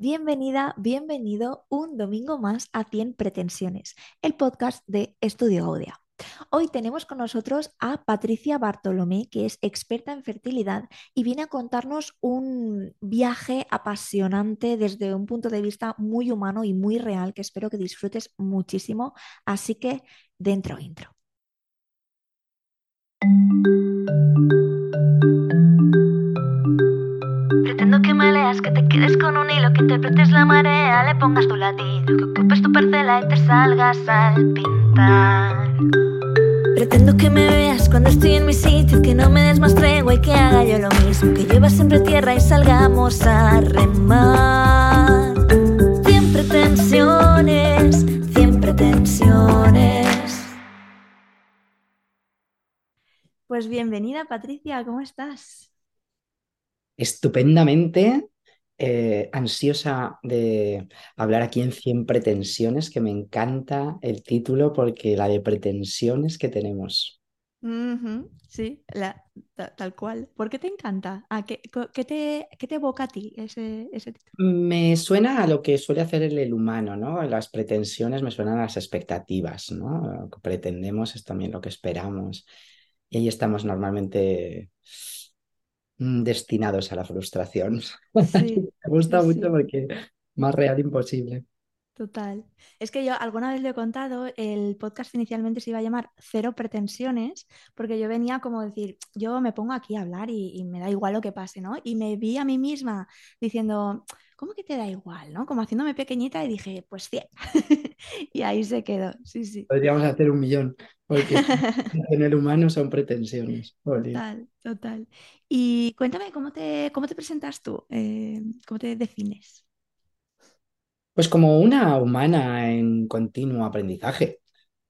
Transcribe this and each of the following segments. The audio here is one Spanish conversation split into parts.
Bienvenida, bienvenido un domingo más a 100 Pretensiones, el podcast de Estudio Gaudia. Hoy tenemos con nosotros a Patricia Bartolomé, que es experta en fertilidad y viene a contarnos un viaje apasionante desde un punto de vista muy humano y muy real que espero que disfrutes muchísimo. Así que dentro intro. Que te quedes con un hilo, que interpretes la marea, le pongas tu latido, que ocupes tu parcela y te salgas al pintar. Pretendo que me veas cuando estoy en mi sitio, que no me des más tregua y que haga yo lo mismo, que llueva siempre tierra y salgamos a remar. Cien pretensiones, cien pretensiones. Pues bienvenida Patricia, ¿cómo estás? estupendamente eh, ansiosa de hablar aquí en 100 pretensiones, que me encanta el título porque la de pretensiones que tenemos. Sí, la- ta- tal cual. ¿Por qué te encanta? Ah, ¿qué, qué te, qué te evoca a ti ese, ese título? Me suena a lo que suele hacer el, el humano, ¿no? Las pretensiones me suenan a las expectativas, ¿no? Lo que pretendemos es también lo que esperamos. Y ahí estamos normalmente destinados a la frustración. Sí, Me gusta sí, mucho porque más real imposible. Total. Es que yo alguna vez lo he contado, el podcast inicialmente se iba a llamar Cero Pretensiones, porque yo venía como decir, yo me pongo aquí a hablar y, y me da igual lo que pase, ¿no? Y me vi a mí misma diciendo, ¿cómo que te da igual, ¿no? Como haciéndome pequeñita y dije, pues 100. Y ahí se quedó, sí, sí. Podríamos hacer un millón, porque en el humano son pretensiones. Total, total. Y cuéntame, ¿cómo te, cómo te presentas tú? Eh, ¿cómo te defines? Pues como una humana en continuo aprendizaje,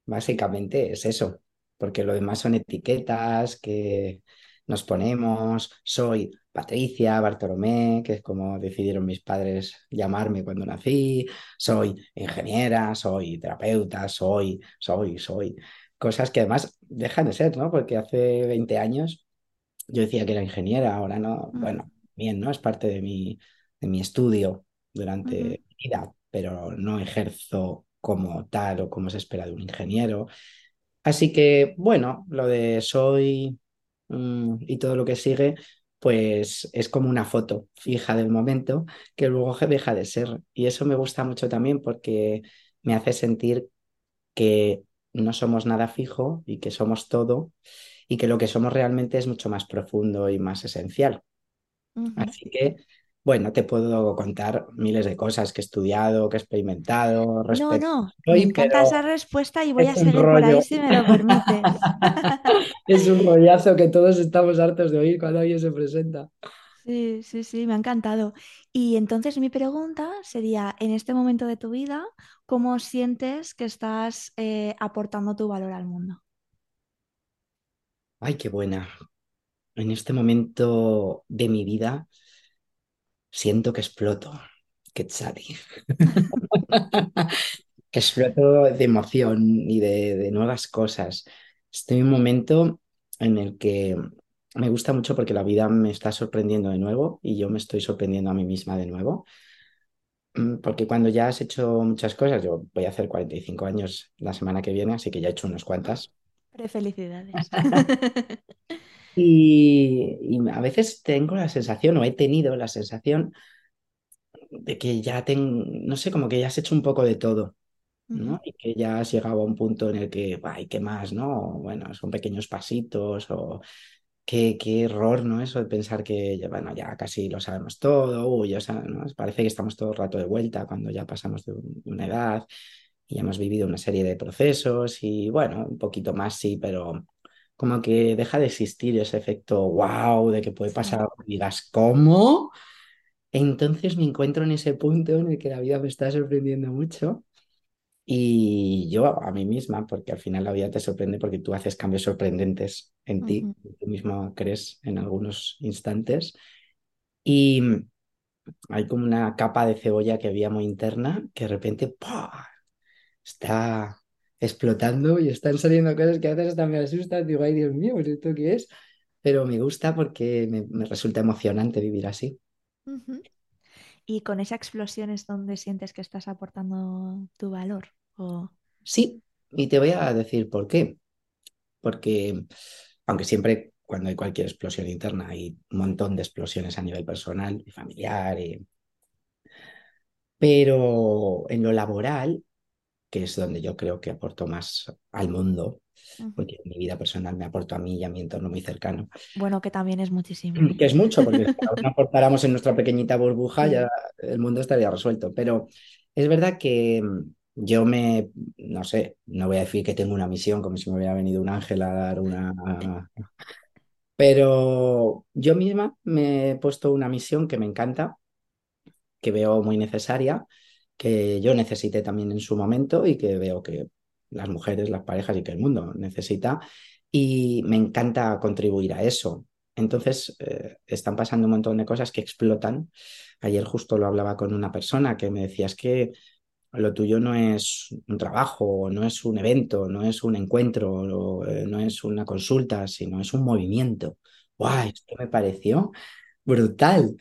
básicamente es eso, porque lo demás son etiquetas que nos ponemos. Soy Patricia Bartolomé, que es como decidieron mis padres llamarme cuando nací. Soy ingeniera, soy terapeuta, soy, soy, soy. Cosas que además dejan de ser, ¿no? Porque hace 20 años yo decía que era ingeniera, ahora no, Mm, bueno, bien, ¿no? Es parte de mi, de mi estudio durante mi vida, pero no ejerzo como tal o como se espera de un ingeniero. Así que, bueno, lo de soy mm, y todo lo que sigue, pues es como una foto fija del momento que luego deja de ser. Y eso me gusta mucho también porque me hace sentir que no somos nada fijo y que somos todo y que lo que somos realmente es mucho más profundo y más esencial. Así que, bueno, te puedo contar miles de cosas que he estudiado, que he experimentado No, no, a me hoy, encanta esa respuesta y voy a seguir por ahí si me lo permites. Es un rollazo que todos estamos hartos de oír cuando alguien se presenta. Sí, sí, sí, me ha encantado. Y entonces mi pregunta sería, en este momento de tu vida, ¿cómo sientes que estás eh, aportando tu valor al mundo? Ay, qué buena. En este momento de mi vida siento que exploto. Que chati. que exploto de emoción y de, de nuevas cosas. Estoy en un momento en el que me gusta mucho porque la vida me está sorprendiendo de nuevo y yo me estoy sorprendiendo a mí misma de nuevo. Mm, Porque cuando ya has hecho muchas cosas, yo voy a hacer 45 años la semana que viene, así que ya he hecho unas cuantas. Prefelicidades. Y, y a veces tengo la sensación, o he tenido la sensación, de que ya ten, no sé, como que ya has hecho un poco de todo. ¿no? Y que ya has llegado a un punto en el que, ay, ¿qué más, no? Bueno, son pequeños pasitos o qué, qué error, ¿no? Eso de pensar que, ya, bueno, ya casi lo sabemos todo. Parece que estamos todo el rato de vuelta cuando ya pasamos de, un- de una edad y ya hemos vivido una serie de procesos y, bueno, un poquito más sí, pero como que deja de existir ese efecto wow de que puede pasar algo y digas, ¿cómo? Entonces me encuentro en ese punto en el que la vida me está sorprendiendo mucho y yo a mí misma, porque al final la vida te sorprende porque tú haces cambios sorprendentes en ti, tú mismo crees en algunos instantes. Y hay como una capa de cebolla que había muy interna que de repente ¡pah! está explotando y están saliendo cosas que a veces hasta me asustan. Digo, ay Dios mío, ¿pues ¿esto qué es? Pero me gusta porque me, me resulta emocionante vivir así. Y con esa explosión es donde sientes que estás aportando tu valor. O... Sí, y te voy a decir por qué. Porque, aunque siempre cuando hay cualquier explosión interna hay un montón de explosiones a nivel personal y familiar, y... pero en lo laboral, que es donde yo creo que aporto más al mundo, porque en mi vida personal me aporto a mí y a mi entorno muy cercano. Bueno, que también es muchísimo. Que es mucho, porque si no aportáramos en nuestra pequeñita burbuja, ya el mundo estaría resuelto. Pero es verdad que yo me, no sé, no voy a decir que tengo una misión como si me hubiera venido un ángel a dar una... Pero yo misma me he puesto una misión que me encanta, que veo muy necesaria, que yo necesité también en su momento y que veo que las mujeres, las parejas y que el mundo necesita. Y me encanta contribuir a eso. Entonces, eh, están pasando un montón de cosas que explotan. Ayer justo lo hablaba con una persona que me decía, es que lo tuyo no es un trabajo, no es un evento, no es un encuentro, no es una consulta, sino es un movimiento. ¡Guau! Esto me pareció brutal.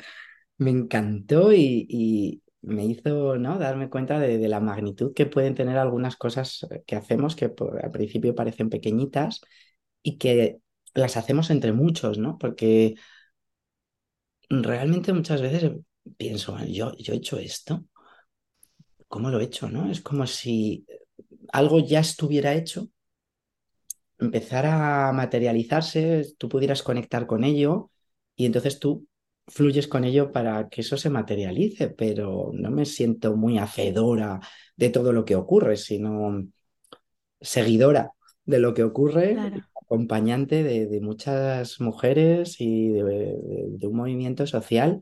Me encantó y, me hizo ¿no? darme cuenta de, la magnitud que pueden tener algunas cosas que hacemos que al principio parecen pequeñitas y que las hacemos entre muchos, ¿no? Porque realmente muchas veces pienso, yo, yo he hecho esto, ¿cómo lo he hecho? ¿no? Es como si algo ya estuviera hecho, empezara a materializarse, tú pudieras conectar con ello y entonces tú fluyes con ello para que eso se materialice, pero no me siento muy hacedora de todo lo que ocurre, sino seguidora de lo que ocurre, claro. acompañante de, de, muchas mujeres y de, de, de un movimiento social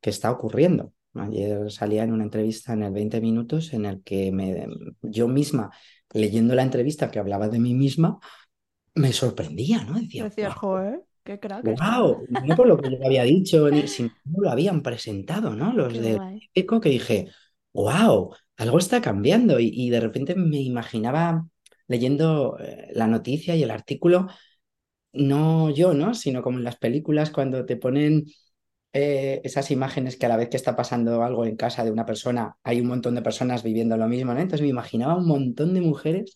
que está ocurriendo. Ayer salía en una entrevista en el 20 minutos en el que me, yo misma, leyendo la entrevista que hablaba de mí misma, me sorprendía, ¿no? Decía, Decía joder, qué crack. ¡Wow! No por lo que yo había dicho, ni si no lo habían presentado, ¿no? Los qué de Eco que dije, ¡wow! Algo está cambiando. Y, y de repente me imaginaba leyendo eh, la noticia y el artículo, no yo, ¿no? Sino como en las películas cuando te ponen eh, esas imágenes que a la vez que está pasando algo en casa de una persona, hay un montón de personas viviendo lo mismo. Entonces me imaginaba un montón de mujeres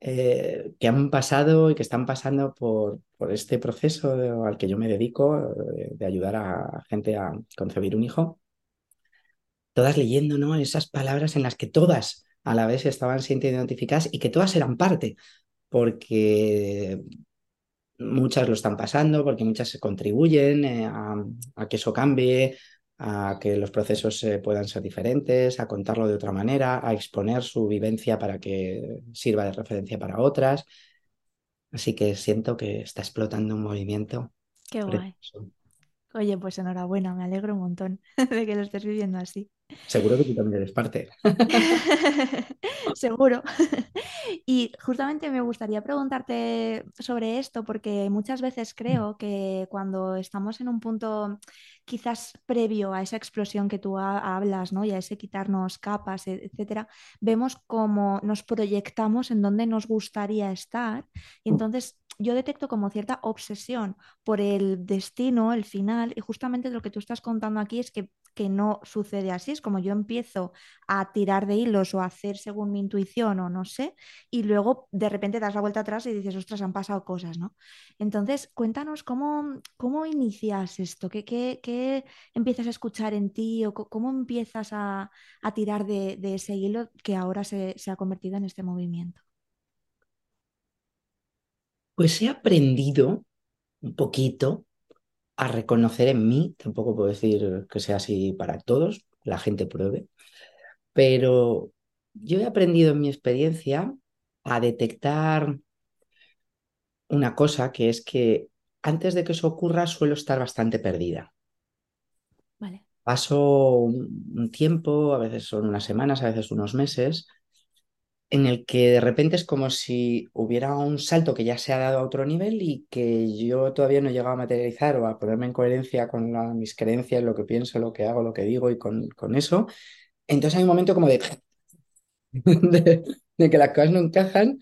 eh, que han pasado y que están pasando por, por este proceso al que yo me dedico, de, de, ayudar a gente a concebir un hijo, todas leyendo, ¿no? Esas palabras en las que todas a la vez estaban siendo identificadas y que todas eran parte, porque muchas lo están pasando porque muchas contribuyen eh, a, a, que eso cambie, a que los procesos eh, puedan ser diferentes, a contarlo de otra manera, a exponer su vivencia para que sirva de referencia para otras. Así que siento que está explotando un movimiento. Qué guay. Oye, pues enhorabuena, me alegro un montón de que lo estés viviendo así. Seguro que tú también eres parte. Seguro. y justamente me gustaría preguntarte sobre esto porque muchas veces creo que cuando estamos en un punto quizás previo a esa explosión que tú hablas, ¿no? Y a ese quitarnos capas, etcétera, vemos cómo nos proyectamos en donde nos gustaría estar y entonces yo detecto como cierta obsesión por el destino, el final, y justamente lo que tú estás contando aquí es que, que, no sucede así, es como yo empiezo a tirar de hilos o a hacer según mi intuición o no sé, y luego de repente das la vuelta atrás y dices, ostras, han pasado cosas, ¿no? Entonces, cuéntanos cómo, cómo inicias esto, qué, qué, qué empiezas a escuchar en ti o cómo empiezas a, a tirar de, de, ese hilo que ahora se, se ha convertido en este movimiento. Pues he aprendido un poquito a reconocer en mí, tampoco puedo decir que sea así para todos, la gente pruebe, pero yo he aprendido en mi experiencia a detectar una cosa que es que antes de que eso ocurra suelo estar bastante perdida. Vale. Paso un, un tiempo, a veces son unas semanas, a veces unos meses, en el que de repente es como si hubiera un salto que ya se ha dado a otro nivel y que yo todavía no he llegado a materializar o a ponerme en coherencia con la, mis creencias, lo que pienso, lo que hago, lo que digo y con, con eso. Entonces hay un momento como de, de, de, que las cosas no encajan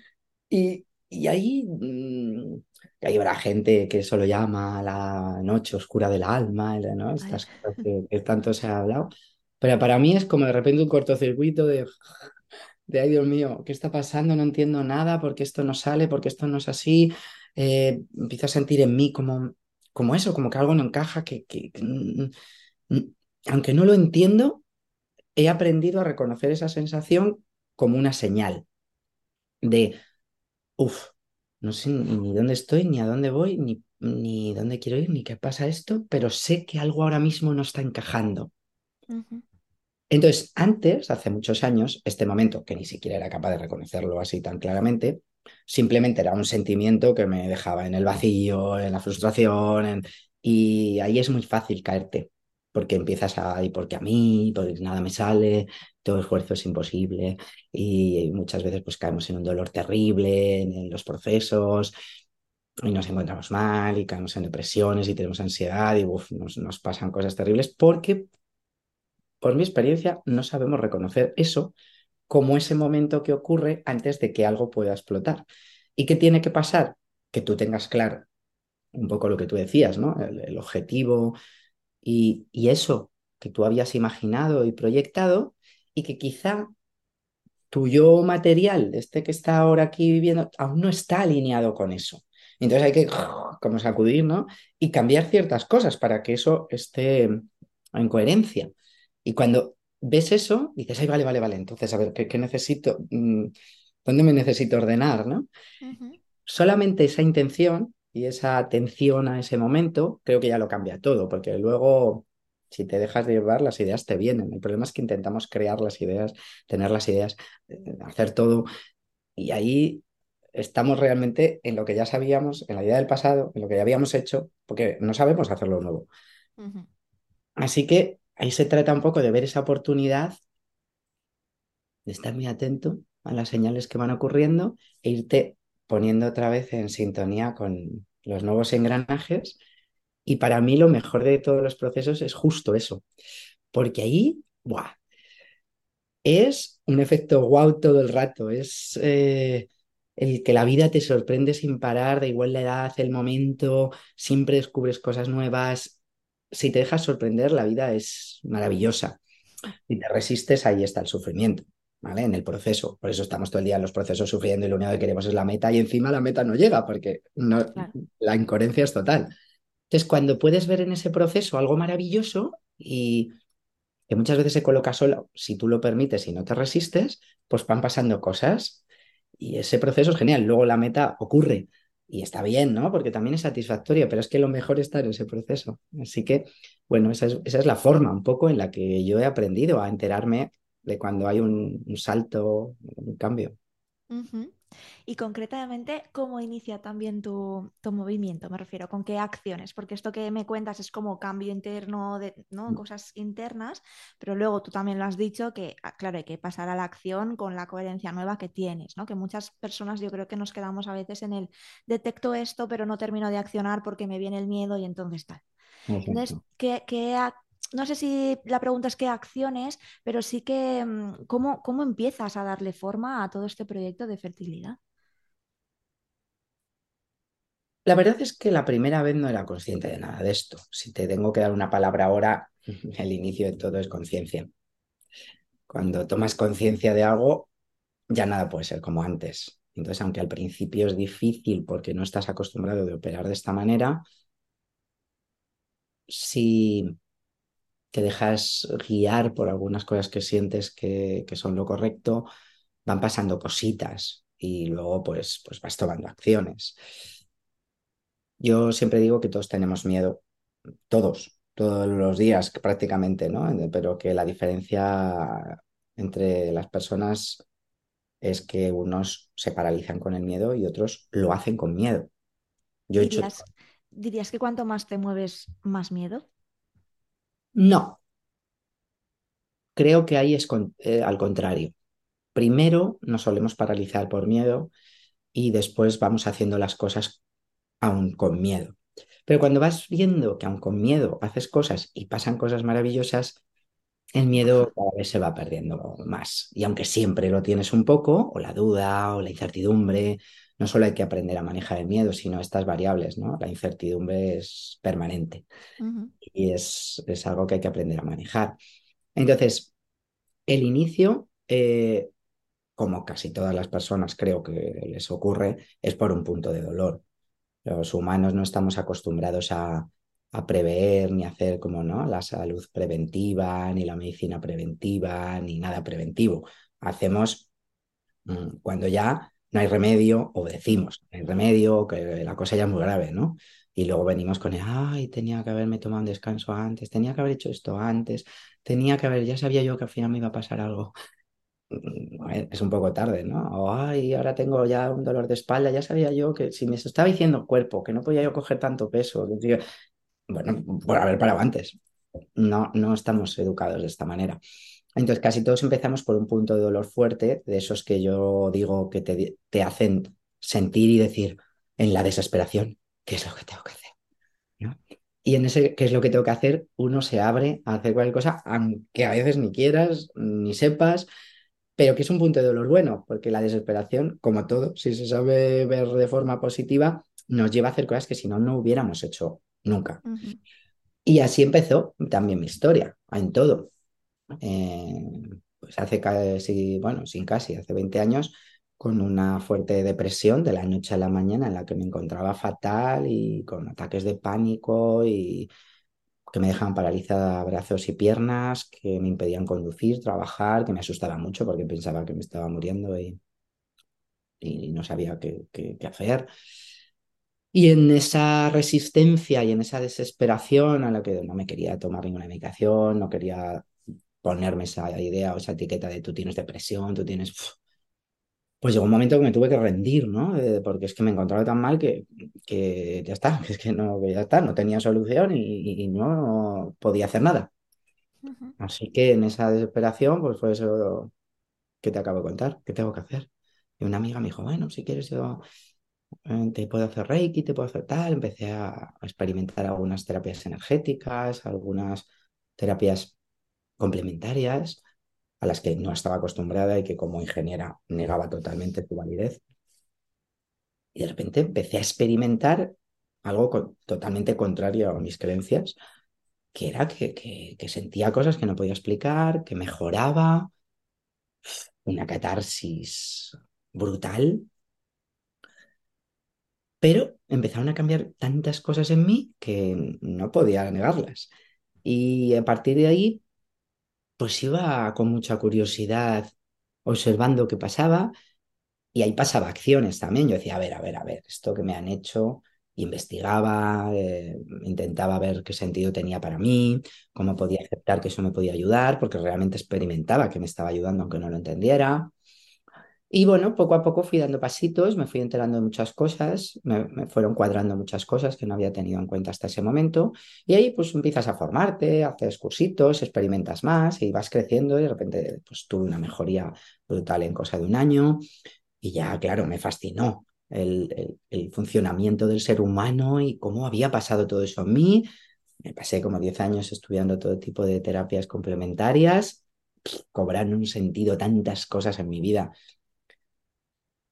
y, y ahí, mmm, ahí habrá gente que eso lo llama la noche oscura del alma, ¿no? estas cosas que, que tanto se ha hablado. Pero para mí es como de repente un cortocircuito de, de ay Dios mío, ¿qué está pasando? No entiendo nada, porque esto no sale, porque esto no es así. Eh, empiezo a sentir en mí como, como eso, como que algo no encaja, que, que, que aunque no lo entiendo, he aprendido a reconocer esa sensación como una señal de, uff, no sé ni dónde estoy, ni a dónde voy, ni, ni dónde quiero ir, ni qué pasa esto, pero sé que algo ahora mismo no está encajando. Entonces, antes, hace muchos años, este momento, que ni siquiera era capaz de reconocerlo así tan claramente, simplemente era un sentimiento que me dejaba en el vacío, en la frustración, y ahí es muy fácil caerte, porque empiezas a, ¿y por qué a mí? Porque nada me sale, todo esfuerzo es imposible, y muchas veces pues caemos en un dolor terrible en, los procesos, y nos encontramos mal, y caemos en depresiones, y tenemos ansiedad, y uf, nos pasan cosas terribles, porque por mi experiencia, no sabemos reconocer eso como ese momento que ocurre antes de que algo pueda explotar. ¿Y qué tiene que pasar? Que tú tengas claro un poco lo que tú decías, ¿no? El, objetivo y, y eso que tú habías imaginado y proyectado y que quizá tu yo material, este que está ahora aquí viviendo, aún no está alineado con eso. Entonces hay que como sacudir, ¿no? Y cambiar ciertas cosas para que eso esté en coherencia. Y cuando ves eso, dices, ay, vale, vale, vale, entonces, a ver, ¿qué, qué necesito? Mm, ¿Dónde me necesito ordenar, no? Solamente esa intención y esa atención a ese momento, creo que ya lo cambia todo, porque luego, si te dejas de llevar, las ideas te vienen. El problema es que intentamos crear las ideas, tener las ideas, eh, hacer todo, y ahí estamos realmente en lo que ya sabíamos, en la idea del pasado, en lo que ya habíamos hecho, porque no sabemos hacerlo nuevo. Así que ahí se trata un poco de ver esa oportunidad, de estar muy atento a las señales que van ocurriendo e irte poniendo otra vez en sintonía con los nuevos engranajes. Y para mí lo mejor de todos los procesos es justo eso, porque ahí, ¡buah! es un efecto wow todo el rato, es eh, el que la vida te sorprende sin parar, da igual la edad, el momento, siempre descubres cosas nuevas. Si te dejas sorprender, la vida es maravillosa. Si te resistes, ahí está el sufrimiento, ¿vale? En el proceso. Por eso estamos todo el día en los procesos sufriendo y lo único que queremos es la meta y encima la meta no llega porque no, Claro. la incoherencia es total. Entonces, cuando puedes ver en ese proceso algo maravilloso y que muchas veces se coloca solo, si tú lo permites y no te resistes, pues van pasando cosas y ese proceso es genial. Luego la meta ocurre y está bien, ¿no? Porque también es satisfactorio, pero es que lo mejor está en ese proceso. Así que, bueno, esa es, esa es la forma un poco en la que yo he aprendido a enterarme de cuando hay un, salto, un cambio. Y concretamente, ¿cómo inicia también tu, tu movimiento? Me refiero, ¿con qué acciones? Porque esto que me cuentas es como cambio interno, de, ¿no? Cosas internas, pero luego tú también lo has dicho que, ah, claro, hay que pasar a la acción con la coherencia nueva que tienes, ¿no? Que muchas personas yo creo que nos quedamos a veces en el detecto esto, pero no termino de accionar porque me viene el miedo y entonces tal. Entonces. ¿qué, qué no sé si la pregunta es qué acciones, pero sí que mm, cómo, cómo empiezas a darle forma a todo este proyecto de fertilidad. La verdad es que la primera vez no era consciente de nada de esto. Si te tengo que dar una palabra ahora, el inicio de todo es conciencia. Cuando tomas conciencia de algo, ya nada puede ser como antes. Entonces, aunque al principio es difícil porque no estás acostumbrado de operar de esta manera, si te dejas guiar por algunas cosas que sientes que, que son lo correcto, van pasando cositas y luego pues, pues vas tomando acciones. Yo siempre digo que todos tenemos miedo, todos, todos los días prácticamente, ¿no? Pero que la diferencia entre las personas es que unos se paralizan con el miedo y otros lo hacen con miedo. Yo he hecho... ¿Dirías, dirías que cuanto más te mueves, más miedo? No, creo que ahí es con- eh, al contrario. Primero nos solemos paralizar por miedo y después vamos haciendo las cosas aún con miedo. Pero cuando vas viendo que aún con miedo haces cosas y pasan cosas maravillosas, el miedo cada vez se va perdiendo más. Y aunque siempre lo tienes un poco, o la duda, o la incertidumbre, no solo hay que aprender a manejar el miedo, sino estas variables, ¿no? La incertidumbre es permanente y es, es algo que hay que aprender a manejar. Entonces, el inicio, eh, como casi todas las personas creo que les ocurre, es por un punto de dolor. Los humanos no estamos acostumbrados a, a prever ni hacer como no la salud preventiva, ni la medicina preventiva, ni nada preventivo. Hacemos mm, cuando ya no hay remedio, o decimos, no hay remedio, que la cosa ya es muy grave, ¿no? Y luego venimos con el, ay, tenía que haberme tomado un descanso antes, tenía que haber hecho esto antes, tenía que haber, ya sabía yo que al final me iba a pasar algo. Mm, es un poco tarde, ¿no? O, ay, ahora tengo ya un dolor de espalda, ya sabía yo que si me estaba diciendo cuerpo, que no podía yo coger tanto peso, bueno, por haber parado antes. No, no estamos educados de esta manera. Entonces, casi todos empezamos por un punto de dolor fuerte, de esos que yo digo que te, te hacen sentir y decir en la desesperación, ¿qué es lo que tengo que hacer? ¿No? Y en ese qué es lo que tengo que hacer, uno se abre a hacer cualquier cosa, aunque a veces ni quieras, ni sepas, pero que es un punto de dolor bueno, porque la desesperación, como todo, si se sabe ver de forma positiva, nos lleva a hacer cosas que si no, no hubiéramos hecho nunca. Uh -huh. Y así empezó también mi historia, en todo. Eh, pues hace casi, bueno, sin casi, hace 20 años, con una fuerte depresión de la noche a la mañana en la que me encontraba fatal y con ataques de pánico y que me dejaban paralizada brazos y piernas, que me impedían conducir, trabajar, que me asustaba mucho porque pensaba que me estaba muriendo y, no sabía qué, qué hacer. Y en esa resistencia y en esa desesperación a la que no me quería tomar ninguna medicación, no quería ponerme esa idea o esa etiqueta de tú tienes depresión, tú tienes... Pues llegó un momento que me tuve que rendir, ¿no? Eh, porque es que me encontraba tan mal que, que ya está, que es que no, que ya está, no tenía solución y, y no podía hacer nada. Uh -huh. Así que en esa desesperación, pues fue eso que te acabo de contar, ¿qué tengo que hacer? Y una amiga me dijo, bueno, si quieres yo te puedo hacer reiki, te puedo hacer tal. Empecé a experimentar algunas terapias energéticas, algunas terapias complementarias a las que no estaba acostumbrada y que como ingeniera negaba totalmente su validez. Y de repente empecé a experimentar algo totalmente contrario a mis creencias, que era que, que, que sentía cosas que no podía explicar, que mejoraba, una catarsis brutal, pero empezaron a cambiar tantas cosas en mí que no podía negarlas. Y a partir de ahí, pues iba con mucha curiosidad observando qué pasaba y ahí pasaba acciones también. Yo decía, a ver, a ver, a ver, esto que me han hecho, investigaba, eh, intentaba ver qué sentido tenía para mí, cómo podía aceptar que eso me podía ayudar, porque realmente experimentaba que me estaba ayudando aunque no lo entendiera. Y bueno, poco a poco fui dando pasitos, me fui enterando de muchas cosas, me, me, fueron cuadrando muchas cosas que no había tenido en cuenta hasta ese momento. Y ahí pues empiezas a formarte, haces cursitos, experimentas más y vas creciendo y de repente pues tuve una mejoría brutal en cosa de un año. Y ya, claro, me fascinó el, el, el funcionamiento del ser humano y cómo había pasado todo eso en mí. Me pasé como 10 años estudiando todo tipo de terapias complementarias, cobrando un sentido tantas cosas en mi vida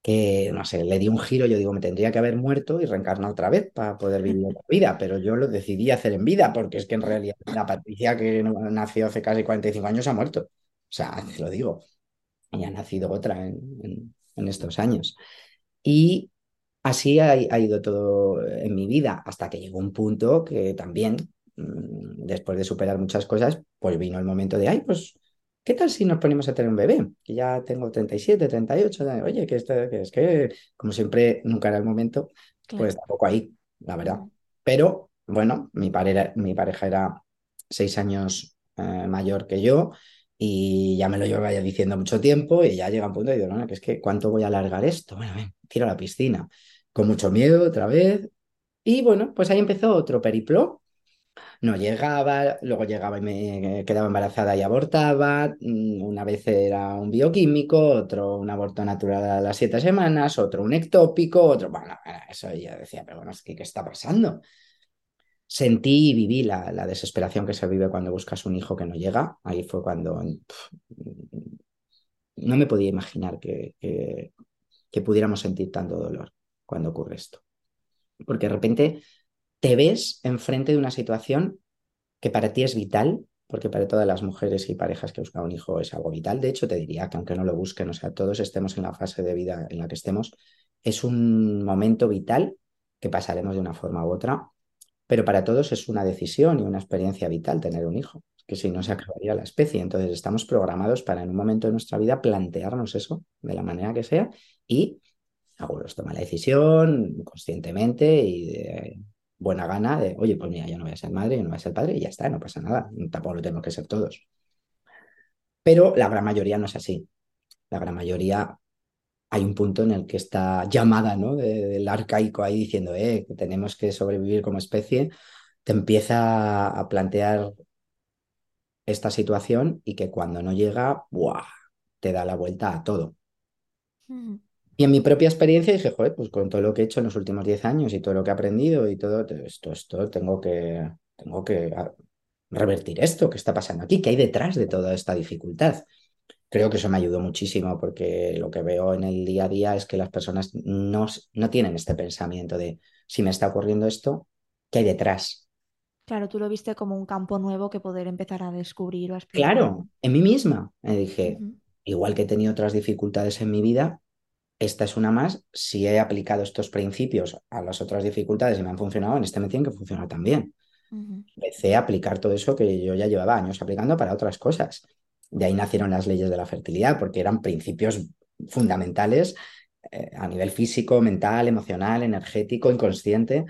que, no sé, le di un giro, yo digo, me tendría que haber muerto y reencarnar otra vez para poder vivir otra vida, pero yo lo decidí hacer en vida, porque es que en realidad la Patricia que nació hace casi 45 años ha muerto. O sea, lo digo. Y ha nacido otra en, estos años. Y así ha, ha, ido todo en mi vida, hasta que llegó un punto que también, después de superar muchas cosas, pues vino el momento de, ay, pues ¿Qué tal si nos ponemos a tener un bebé? Que ya tengo 37, 38, oye, que, esto, que es que, como siempre, nunca era el momento, claro. pues tampoco ahí, la verdad. Pero, bueno, mi, pareja, mi pareja era seis años eh, mayor que yo y ya me lo llevaba ya diciendo mucho tiempo y ya llega un punto y digo, no, que es que ¿cuánto voy a alargar esto? Bueno, ven, tiro a la piscina. Con mucho miedo otra vez. Y bueno, pues ahí empezó otro periplo no llegaba, luego llegaba y me quedaba embarazada y abortaba, mm, una vez era un bioquímico, otro un aborto natural a las siete semanas, otro un ectópico, otro, bueno, eso ya decía, pero bueno, que ¿qué está pasando? Sentí y viví la, la, desesperación que se vive cuando buscas un hijo que no llega, ahí fue cuando no me podía imaginar que, que, que pudiéramos sentir tanto dolor cuando ocurre esto. Porque de repente te ves enfrente de una situación que para ti es vital porque para todas las mujeres y parejas que buscan un hijo es algo vital. De hecho, te diría que aunque no lo busquen, o sea, todos estemos en la fase de vida en la que estemos, es un momento vital que pasaremos de una forma u otra, pero para todos es una decisión y una experiencia vital tener un hijo, que si no se acabaría la especie. Entonces estamos programados para en un momento de nuestra vida plantearnos eso de la manera que sea y algunos toman la decisión conscientemente y de buena gana de, oye, pues mira, yo no voy a ser madre, yo no voy a ser padre y ya está, no pasa nada, tampoco lo tenemos que ser todos. Pero la gran mayoría no es así. La gran mayoría hay un punto en el que está llamada ¿no? del arcaico ahí diciendo eh, que tenemos que sobrevivir como especie, te empieza a plantear esta situación y que cuando no llega, te da la vuelta a todo. Y en mi propia experiencia dije, joder, pues con todo lo que he hecho en los últimos 10 años y todo lo que he aprendido y todo esto, esto tengo que, tengo que ah, revertir esto, ¿qué está pasando aquí? ¿Qué hay detrás de toda esta dificultad? Creo que eso me ayudó muchísimo porque lo que veo en el día a día es que las personas no, no tienen este pensamiento de si me está ocurriendo esto, ¿qué hay detrás? Claro, tú lo viste como un campo nuevo que poder empezar a descubrir o a explorar. Claro, en mí misma. Me dije, igual que he tenido otras dificultades en mi vida, esta es una más. Si he aplicado estos principios a las otras dificultades y me han funcionado, en este me tienen que funcionar también. Empecé a aplicar todo eso que yo ya llevaba años aplicando para otras cosas. De ahí nacieron las leyes de la fertilidad, porque eran principios fundamentales eh, a nivel físico, mental, emocional, energético, inconsciente,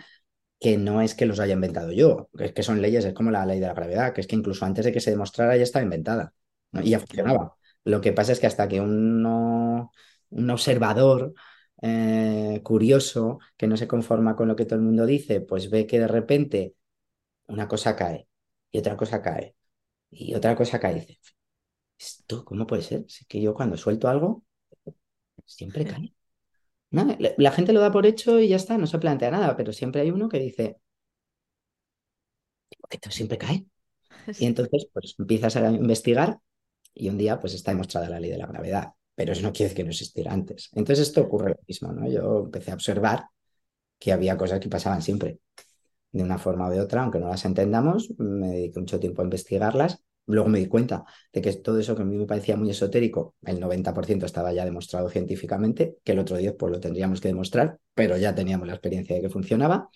que no es que los haya inventado yo, es que son leyes, es como la ley de la gravedad, que es que incluso antes de que se demostrara ya estaba inventada y ya funcionaba. Lo que pasa es que hasta que uno un observador eh, curioso que no se conforma con lo que todo el mundo dice, pues ve que de repente una cosa cae y otra cosa cae y otra cosa cae y dice, ¿esto cómo puede ser? Es que yo cuando suelto algo, siempre cae. la, gente lo da por hecho y ya está, no se plantea nada, pero siempre hay uno que dice, esto siempre cae. Y entonces, pues empiezas a investigar y un día, pues está demostrada la ley de la gravedad pero eso no quiere que no existiera antes. Entonces esto ocurre lo mismo, ¿no? Yo empecé a observar que había cosas que pasaban siempre, de una forma o de otra, aunque no las entendamos, me dediqué mucho tiempo a investigarlas. Luego me di cuenta de que todo eso que a mí me parecía muy esotérico, el 90% estaba ya demostrado científicamente, que el otro 10% pues lo tendríamos que demostrar, pero ya teníamos la experiencia de que funcionaba.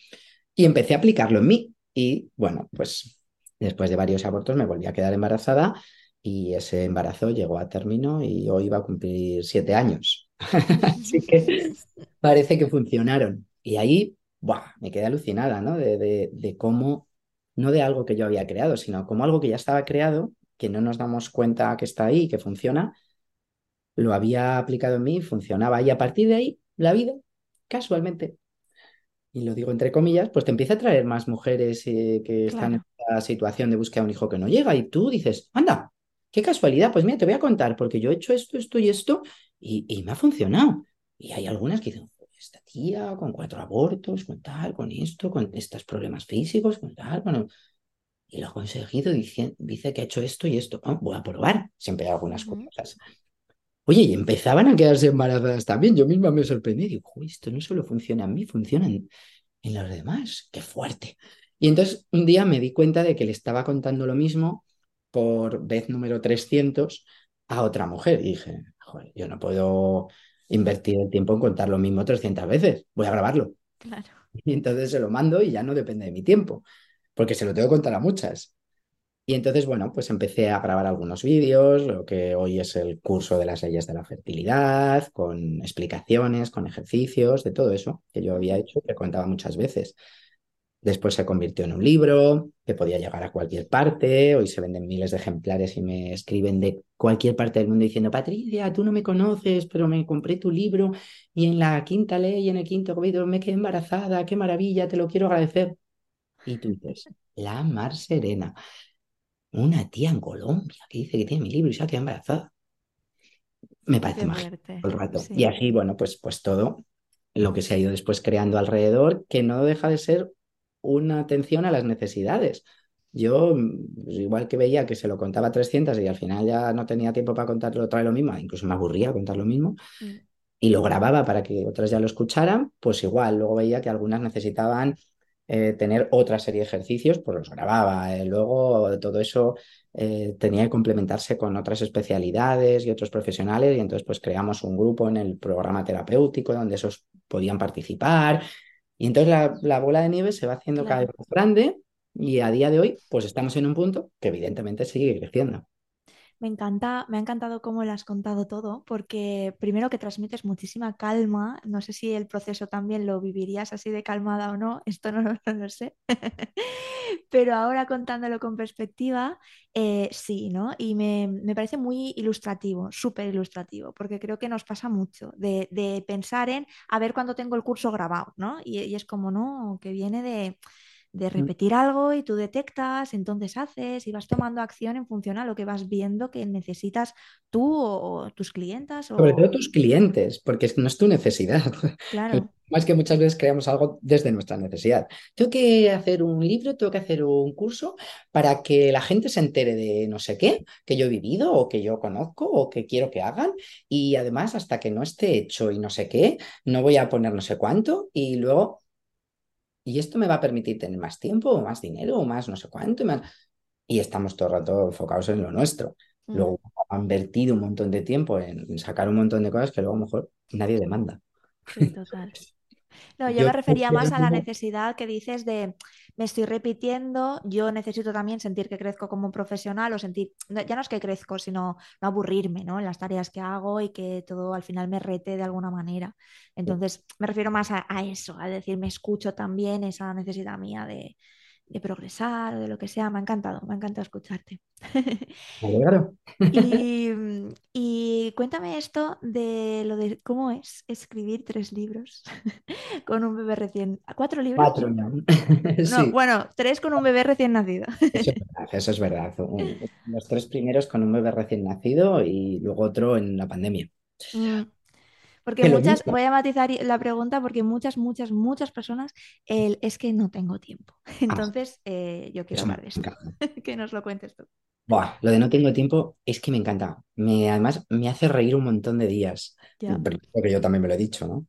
Y empecé a aplicarlo en mí. Y bueno, pues después de varios abortos me volví a quedar embarazada y ese embarazo llegó a término y hoy va a cumplir siete años. Así que parece que funcionaron. Y ahí, ¡buah! me quedé alucinada, ¿no? De, de, cómo, no de algo que yo había creado, sino como algo que ya estaba creado, que no nos damos cuenta que está ahí, que funciona, lo había aplicado en mí, funcionaba. Y a partir de ahí, la vida, casualmente, y lo digo entre comillas, pues te empieza a traer más mujeres eh, que están en la situación de búsqueda de un hijo que no llega y tú dices, anda, Qué casualidad, pues mira, te voy a contar, porque yo he hecho esto, esto y esto, y, me ha funcionado. Y hay algunas que dicen, esta tía con cuatro abortos, con tal, con esto, con estos problemas físicos, con tal, bueno, y lo ha conseguido, dice, dice que ha hecho esto y esto. Ah, voy a probar, siempre hay algunas cosas. Oye, y empezaban a quedarse embarazadas también. Yo misma me sorprendí. Digo, esto no solo funciona en mí, funciona en, en los demás. Qué fuerte. Y entonces un día me di cuenta de que le estaba contando lo mismo por vez número 300 a otra mujer. Y dije, joder, yo no puedo invertir el tiempo en contar lo mismo 300 veces, voy a grabarlo. Claro. Y entonces se lo mando y ya no depende de mi tiempo, porque se lo tengo que contar a muchas. Y entonces, bueno, pues empecé a grabar algunos vídeos, lo que hoy es el curso de las leyes de la fertilidad, con explicaciones, con ejercicios, de todo eso que yo había hecho, que contaba muchas veces. Después se convirtió en un libro que podía llegar a cualquier parte. Hoy se venden miles de ejemplares y me escriben de cualquier parte del mundo diciendo, Patricia, tú no me conoces, pero me compré tu libro y en la quinta ley, en el quinto capítulo, me quedé embarazada. Qué maravilla, te lo quiero agradecer. Y tú dices, la Mar Serena, una tía en Colombia que dice que tiene mi libro y se ha quedado embarazada. Me parece mágico el rato. Y así, bueno, pues, pues todo lo que se ha ido después creando alrededor, que no deja de ser una atención a las necesidades. Yo, pues, igual que veía que se lo contaba 300 y al final ya no tenía tiempo para contarlo otra vez lo mismo, incluso me aburría contar lo mismo, mm. y lo grababa para que otras ya lo escucharan, pues igual, luego veía que algunas necesitaban eh, tener otra serie de ejercicios, pues los grababa. Eh, luego todo eso eh, tenía que complementarse con otras especialidades y otros profesionales y entonces pues creamos un grupo en el programa terapéutico donde esos podían participar y entonces la, la bola de nieve se va haciendo cada vez más grande y a día de hoy pues estamos en un punto que evidentemente sigue creciendo. Me encanta, me ha encantado cómo lo has contado todo, porque primero que transmites muchísima calma, no sé si el proceso también lo vivirías así de calmada o no, esto no, lo sé, pero ahora contándolo con perspectiva, eh, sí, ¿no? Y me, me parece muy ilustrativo, súper ilustrativo, porque creo que nos pasa mucho de, de pensar en a ver cuándo tengo el curso grabado, ¿no? Y es como, no, que viene de de Mm. repetir algo y tú detectas, entonces haces y vas tomando acción en función a lo que vas viendo que necesitas tú o, o tus clientas Sobre todo o tus clientes, porque es- no es tu necesidad. Claro, es que muchas veces creamos algo desde nuestra necesidad. Tengo que hacer un libro, tengo que hacer un curso para que la gente se entere de no sé qué, que yo he vivido o que yo conozco o que quiero que hagan. Y además, hasta que no esté hecho y no sé qué, no voy a poner no sé cuánto. Y luego, ¿y esto me va a permitir tener más tiempo o más dinero o más no sé cuánto? Y, más... y estamos todo el rato enfocados en lo nuestro. mm, Luego han invertido un montón de tiempo en sacar un montón de cosas que luego a lo mejor nadie demanda. sí, total. No, yo Yo me refería más a la necesidad que dices de me estoy repitiendo, yo necesito también sentir que crezco como profesional o sentir, ya no es que crezco, sino no aburrirme, ¿no? En las tareas que hago y que todo al final me rete de alguna manera. Entonces, me refiero más a, a eso, a decir, me escucho también esa necesidad mía de, de progresar de lo que sea. Me ha encantado, me ha encantado escucharte. Alegro. Y, y cuéntame esto de lo de cómo es escribir tres libros con un bebé recién... ¿Cuatro libros? Cuatro ya. No, Sí, bueno, tres con un bebé recién nacido. eso es verdad, eso es verdad. Un- Los tres primeros con un bebé recién nacido y luego otro en la pandemia. Mm, Porque Que muchas, voy a matizar la pregunta porque muchas, muchas, muchas personas, el, es que no tengo tiempo. Ah, Entonces, eh, yo quiero hablar de esto, que nos lo cuentes tú. Buah, lo de no tengo tiempo es que me encanta. Me, además, me hace reír un montón de días. Ya. Porque yo también me lo he dicho, ¿no?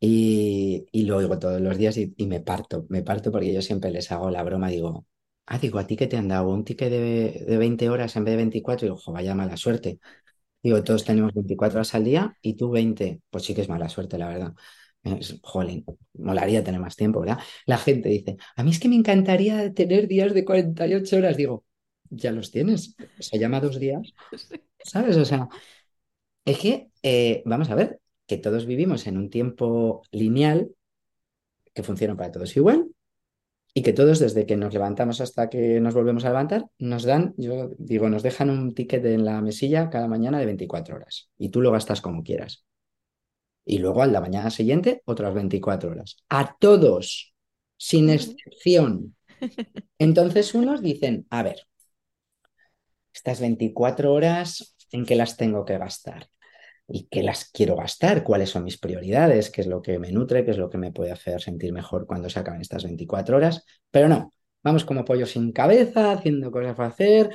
Y, y lo oigo todos los días y, y me parto, me parto porque yo siempre les hago la broma, digo, ah, digo, ¿a ti qué te han dado? ¿Un ticket de, de 20 horas en vez de 24? Y digo, jo, vaya mala suerte. Digo, todos tenemos 24 horas al día y tú 20. Pues sí que es mala suerte, la verdad. Es, jolín, molaría tener más tiempo, ¿verdad? La gente dice, a mí es que me encantaría tener días de 48 horas. Digo, ya los tienes. Se llama dos días, ¿sabes? O sea, es que, eh, vamos a ver, que todos vivimos en un tiempo lineal que funciona para todos igual y que todos desde que nos levantamos hasta que nos volvemos a levantar, nos dan, yo digo, nos dejan un ticket en la mesilla cada mañana de 24 horas y tú lo gastas como quieras. Y luego a la mañana siguiente otras 24 horas. A todos, sin excepción. Entonces unos dicen, a ver, estas 24 horas, ¿en qué las tengo que gastar? ¿Y qué las quiero gastar? ¿Cuáles son mis prioridades? ¿Qué es lo que me nutre? ¿Qué es lo que me puede hacer sentir mejor cuando se acaben estas 24 horas? Pero no, vamos como pollo sin cabeza, haciendo cosas para hacer,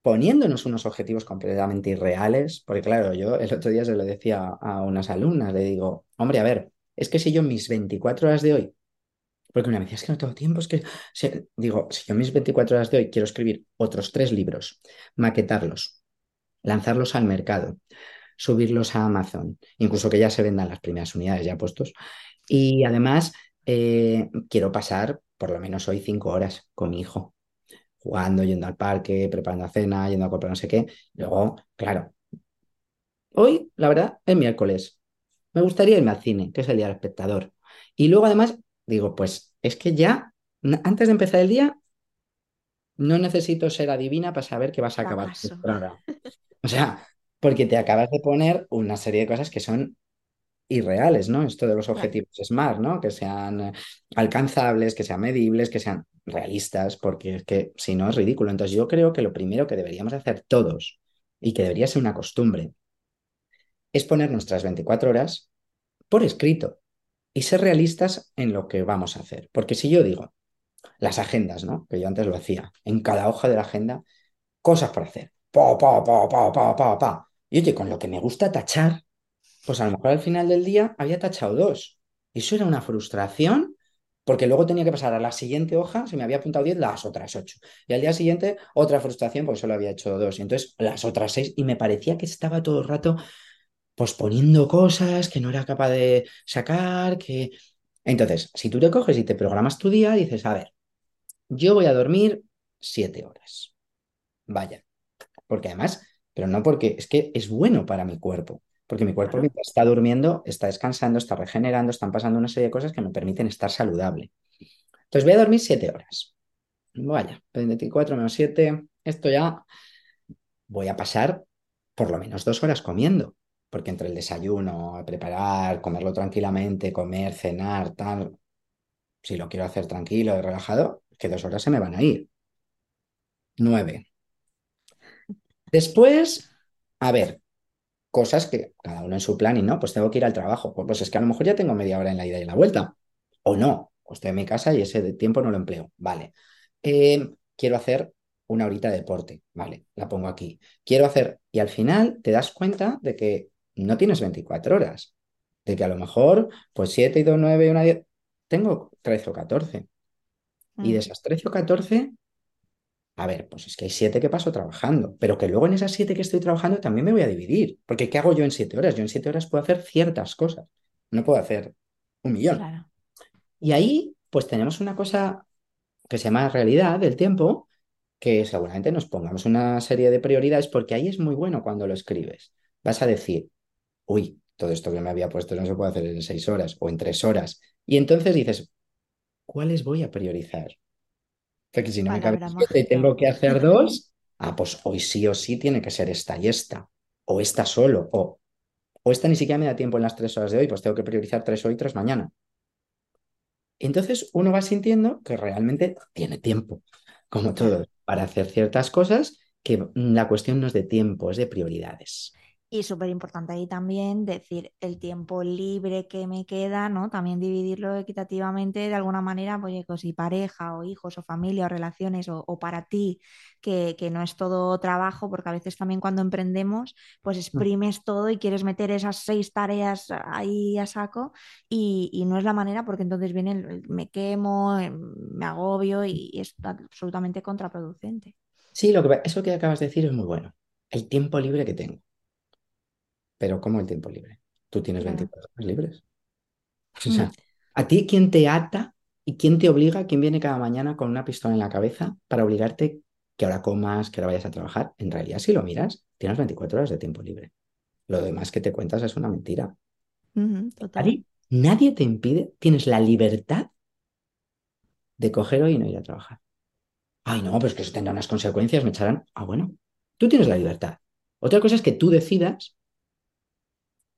poniéndonos unos objetivos completamente irreales, porque claro, yo el otro día se lo decía a unas alumnas, le digo, hombre, a ver, es que si yo mis 24 horas de hoy, porque una me decía, es que no tengo tiempo, es que, digo, si yo mis 24 horas de hoy quiero escribir otros tres libros, maquetarlos, lanzarlos al mercado, subirlos a Amazon, incluso que ya se vendan las primeras unidades ya puestos, y además eh, quiero pasar por lo menos hoy cinco horas con mi hijo jugando, yendo al parque, preparando cena, yendo a comprar no sé qué. Luego, claro, hoy, la verdad, es miércoles. Me gustaría irme al cine, que es el día del espectador. Y luego, además, digo, pues es que ya, antes de empezar el día, no necesito ser adivina para saber que vas a acabar. O sea, porque te acabas de poner una serie de cosas que son irreales, ¿no? Esto de los objetivos SMART, ¿no? Que sean eh, alcanzables, que sean medibles, que sean realistas, porque es que si no es ridículo. Entonces yo creo que lo primero que deberíamos hacer todos y que debería ser una costumbre es poner nuestras 24 horas por escrito y ser realistas en lo que vamos a hacer. Porque si yo digo las agendas, ¿no? Que yo antes lo hacía, en cada hoja de la agenda, cosas por hacer. Pa, pa, pa, pa, pa, pa, pa. Y oye, con lo que me gusta tachar, pues a lo mejor al final del día había tachado dos. Y eso era una frustración porque luego tenía que pasar a la siguiente hoja, si me había apuntado 10, las otras 8. Y al día siguiente, otra frustración, porque solo había hecho dos. Y entonces, las otras 6. Y me parecía que estaba todo el rato posponiendo cosas que no era capaz de sacar, que... Entonces, si tú te coges y te programas tu día, dices, a ver, yo voy a dormir 7 horas. Vaya. Porque además, pero no porque es que es bueno para mi cuerpo. Porque mi cuerpo mientras está durmiendo, está descansando, está regenerando, están pasando una serie de cosas que me permiten estar saludable. Entonces voy a dormir 7 horas. Vaya, 24 menos 7, esto ya voy a pasar por lo menos dos horas comiendo, porque entre el desayuno, preparar, comerlo tranquilamente, comer, cenar, tal, si lo quiero hacer tranquilo y relajado, que dos horas se me van a ir. Nueve. Después, a ver, cosas que cada uno en su plan y no, pues tengo que ir al trabajo. Pues, pues es que a lo mejor ya tengo media hora en la ida y la vuelta. O no, estoy en mi casa y ese tiempo no lo empleo. Vale. Eh, quiero hacer una horita de deporte. Vale, la pongo aquí. Quiero hacer, y al final te das cuenta de que no tienes 24 horas. De que a lo mejor, pues 7 y 2, 9 y una 10, tengo 13 o 14. Y de Mm, esas 13 o 14, a ver, pues es que hay 7 que paso trabajando, pero que luego en esas 7 que estoy trabajando también me voy a dividir. Porque ¿qué hago yo en 7 horas? Yo en 7 horas puedo hacer ciertas cosas. No puedo hacer un millón. claro. Y ahí, pues tenemos una cosa que se llama realidad del tiempo, que seguramente nos pongamos una serie de prioridades, porque ahí es muy bueno cuando lo escribes. Vas a decir, uy, todo esto que me había puesto no se puede hacer en seis horas o en tres horas. Y entonces dices, ¿cuáles voy a priorizar? Porque si no me siete y tengo que hacer dos, ah, pues hoy sí o sí tiene que ser esta y esta, o esta solo, o, o esta ni siquiera me da tiempo en las tres horas de hoy, pues tengo que priorizar tres hoy y tres mañana. Entonces uno va sintiendo que realmente tiene tiempo, como todo, para hacer ciertas cosas, que la cuestión no es de tiempo, es de prioridades. Y súper importante ahí también decir el tiempo libre que me queda, ¿no? También dividirlo equitativamente de alguna manera, pues, oye, si pareja o hijos o familia o relaciones o, o para ti, que, que no es todo trabajo, porque a veces también cuando emprendemos, pues exprimes todo y quieres meter esas seis tareas ahí a saco y, y no es la manera porque entonces viene el, el me quemo, em, me agobio y, y es absolutamente contraproducente. Sí, lo que, eso que acabas de decir es muy bueno. El tiempo libre que tengo. Pero ¿cómo el tiempo libre? Tú tienes Claro. 24 horas libres. O Mm, sea, ¿a ti quién te ata y quién te obliga, quién viene cada mañana con una pistola en la cabeza para obligarte que ahora comas, que ahora vayas a trabajar? En realidad, si lo miras, tienes 24 horas de tiempo libre. Lo demás que te cuentas es una mentira. total. Nadie, nadie te impide, tienes la libertad de coger hoy y no ir a trabajar. Ay, no, pues que eso tendrá unas consecuencias, me echarán. Ah, bueno, tú tienes la libertad. Otra cosa es que tú decidas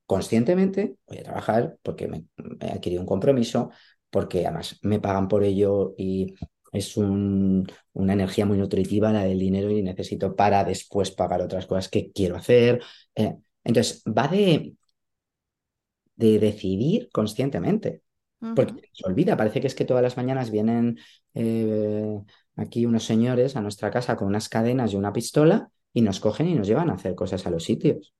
conscientemente, voy a trabajar porque me, he adquirido un compromiso, porque además me pagan por ello y es un- una energía muy nutritiva la del dinero y necesito para después pagar otras cosas que quiero hacer. Eh, entonces, va de, de decidir conscientemente. Porque se olvida, parece que es que todas las mañanas vienen eh, aquí unos señores a nuestra casa con unas cadenas y una pistola y nos cogen y nos llevan a hacer cosas a los sitios.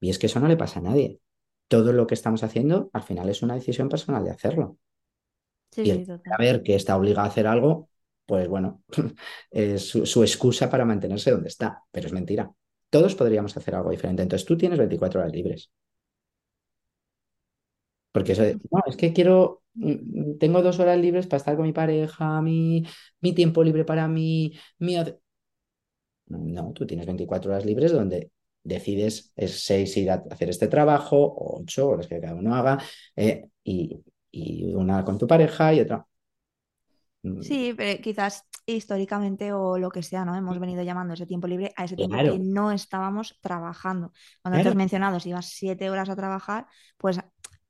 Y es que eso no le pasa a nadie. Todo lo que estamos haciendo al final es una decisión personal de hacerlo. Sí, Y el saber que está obligado a hacer algo, pues bueno, es su, su excusa para mantenerse donde está, pero es mentira. Todos podríamos hacer algo diferente. Entonces tú tienes 24 horas libres. Porque eso de, no, es que quiero, mm, tengo dos horas libres para estar con mi pareja, mi, mi tiempo libre para mí, mi... ocio". No, tú tienes 24 horas libres donde decides, es seis ir a hacer este trabajo, o ocho horas que cada uno haga, eh, y, y una con tu pareja y otra. Mm, Sí, pero quizás históricamente o lo que sea, ¿no? Hemos venido llamando ese tiempo libre a ese tiempo que no estábamos trabajando. Cuando claro, mencionado, si ibas siete horas a trabajar, pues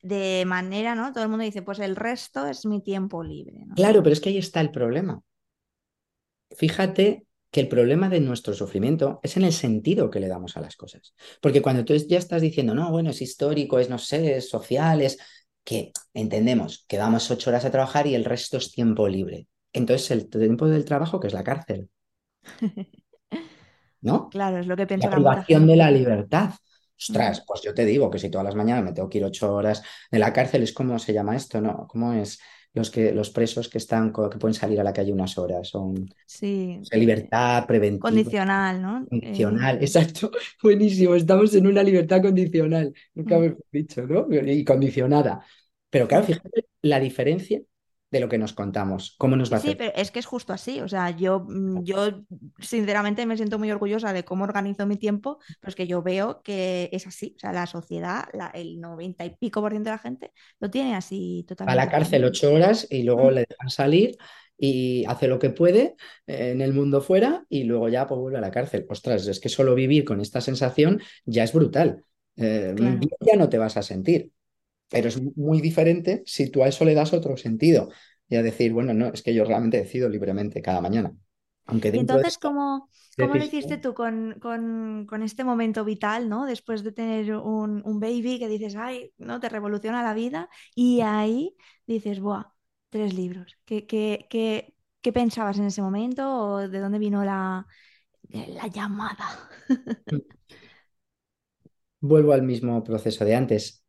de manera, ¿no? Todo el mundo dice, pues el resto es mi tiempo libre, ¿no? claro, pero es que ahí está el problema. Fíjate que el problema de nuestro sufrimiento es en el sentido que le damos a las cosas. Porque cuando tú ya estás diciendo, no, bueno, es histórico, es, no sé, es social, es que entendemos que damos ocho horas a trabajar y el resto es tiempo libre. Entonces, el tiempo del trabajo, que es la cárcel, ¿no? Claro, es lo que La pensará mucha privación de la libertad. Ostras, pues yo te digo que si todas las mañanas me tengo que ir ocho horas de la cárcel, es como se llama esto, ¿no? ¿Cómo es? Los, que, los presos que, están, que pueden salir a la calle unas horas. Son Sí, libertad preventiva. condicional, ¿no? Eh, Condicional, exacto. Buenísimo. Estamos en una libertad condicional. Nunca Mm. mejor dicho, ¿no? Y condicionada. Pero claro, fíjate la diferencia de lo que nos contamos. ¿Cómo nos va a Sí, pero es que es justo así. O sea, yo, mm, yo sinceramente me siento muy orgullosa de cómo organizo mi tiempo, pero es que yo veo que es así. O sea, la sociedad, la- el noventa y pico por ciento de la gente lo tiene así Va a totalmente. la cárcel ocho horas y luego le dejan salir y hace lo que puede eh, en el mundo fuera y luego ya pues, vuelve a la cárcel. Ostras, es que solo vivir con esta sensación ya es brutal. Eh, Claro. ya no te vas a sentir, pero es muy diferente si tú a eso le das otro sentido y a decir, bueno, no, es que yo realmente decido libremente cada mañana. Aunque Y de entonces, esta ¿cómo, cómo lo hiciste tú con, con- con este momento vital, ¿no? Después de tener un, un baby que dices, ay, ¿no? Te revoluciona la vida y ahí dices, buah, tres libros. ¿Qué, qué, qué- qué pensabas en ese momento o de dónde vino la, la llamada? Vuelvo al mismo proceso de antes.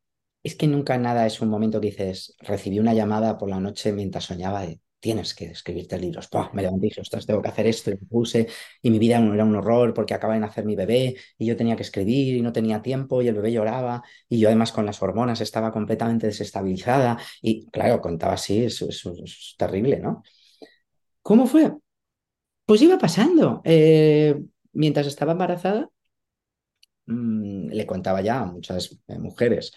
Es que nunca nada es un momento que dices, recibí una llamada por la noche mientras soñaba tienes que escribirte libros. Me levanté y ostras, tengo que hacer esto y me puse y mi vida era un horror porque acaba de nacer mi bebé y yo tenía que escribir y no tenía tiempo y el bebé lloraba y yo además con las hormonas estaba completamente desestabilizada y claro, contaba así, es, es- es terrible, ¿no? ¿Cómo fue? Pues iba pasando. Eh, mientras estaba embarazada, mm, le contaba ya a muchas eh, mujeres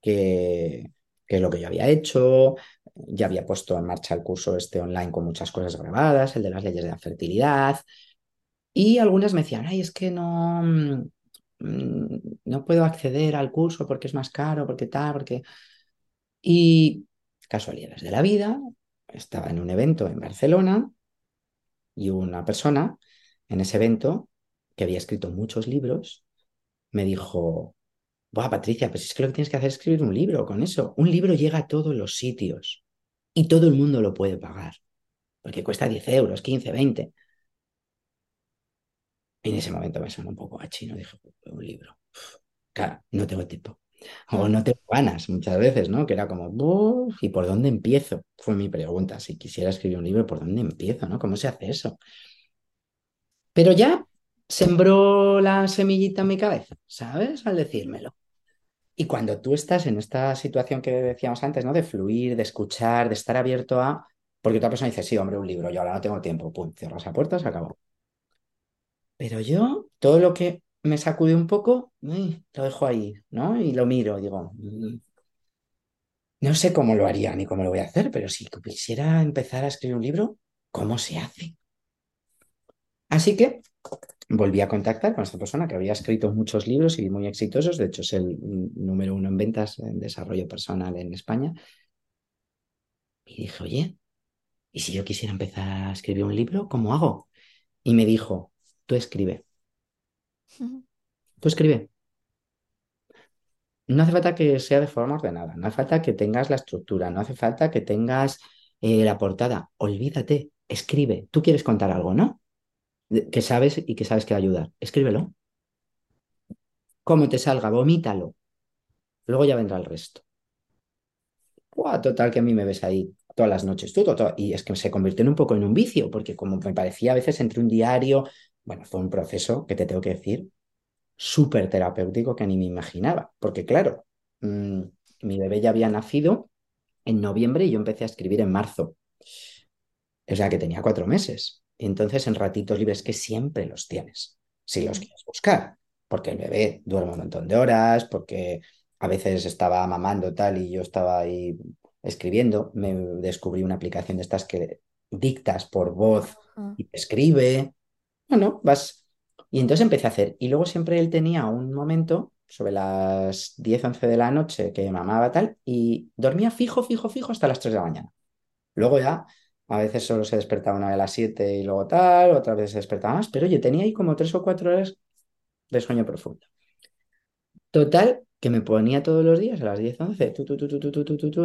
que, es lo que yo había hecho, ya había puesto en marcha el curso este online con muchas cosas grabadas, el de las leyes de la fertilidad, y algunas me decían, ay, es que no, mm, no puedo acceder al curso porque es más caro, porque tal, porque... Y casualidades de la vida, estaba en un evento en Barcelona y una persona en ese evento que había escrito muchos libros me dijo, Buah, Patricia, pues es que lo que tienes que hacer es escribir un libro con eso. Un libro llega a todos los sitios y todo el mundo lo puede pagar, porque cuesta 10 euros, 15, 20. Y en ese momento me sonó un poco a chino, dije, un libro. Claro, no tengo tiempo. O Mm. no tengo ganas muchas veces, ¿no? Que era como, "Buf, ¿y por dónde empiezo? Fue mi pregunta. Si quisiera escribir un libro, ¿por dónde empiezo, no? ¿Cómo se hace eso? Pero ya sembró la semillita en mi cabeza, ¿sabes? Al decírmelo. Y cuando tú estás en esta situación que decíamos antes, ¿no? De fluir, de escuchar, de estar abierto a... Porque otra persona dice, sí, hombre, un libro, yo ahora no tengo tiempo, pum, cierras la puerta, se acabó. Pero yo, todo lo que me sacude un poco, lo dejo ahí, ¿no? Y lo miro, digo, "Mm, no sé cómo lo haría ni cómo lo voy a hacer, pero si quisiera empezar a escribir un libro, ¿cómo se hace? Así que volví a contactar con esta persona que había escrito muchos libros y muy exitosos, de hecho es el número uno en ventas en desarrollo personal en España. Y dije, oye, ¿y si yo quisiera empezar a escribir un libro, cómo hago? Y me dijo, tú escribe, tú escribe. No hace falta que sea de forma ordenada, no hace falta que tengas la estructura, no hace falta que tengas eh, la portada. Olvídate, escribe. Tú quieres contar algo, ¿no? Que sabes y que sabes que va a ayudar. Escríbelo. Como te salga, vomítalo. Luego ya vendrá el resto. Total, que a mí me ves ahí todas las noches, tú, todo, todo. Y es que se convirtió en un poco en un vicio, porque como me parecía a veces entre un diario, bueno, fue un proceso que te tengo que decir, súper terapéutico que ni me imaginaba. Porque claro, mm, mi bebé ya había nacido en noviembre y yo empecé a escribir en marzo. O sea que tenía cuatro meses. Entonces, en ratitos libres que siempre los tienes, si los quieres buscar, porque el bebé duerme un montón de horas, porque a veces estaba mamando tal y yo estaba ahí escribiendo. Me descubrí una aplicación de estas que dictas por voz y te escribe. Bueno, vas. Y entonces empecé a hacer. Y luego siempre él tenía un momento sobre las 10, 11 de la noche que mamaba tal y dormía fijo, fijo, fijo hasta las 3 de la mañana. Luego ya, a veces solo se despertaba una de las 7 y luego tal, otras veces se despertaba más, pero oye, tenía ahí como tres o cuatro horas de sueño profundo. Total, que me ponía todos los días a las 10, 11,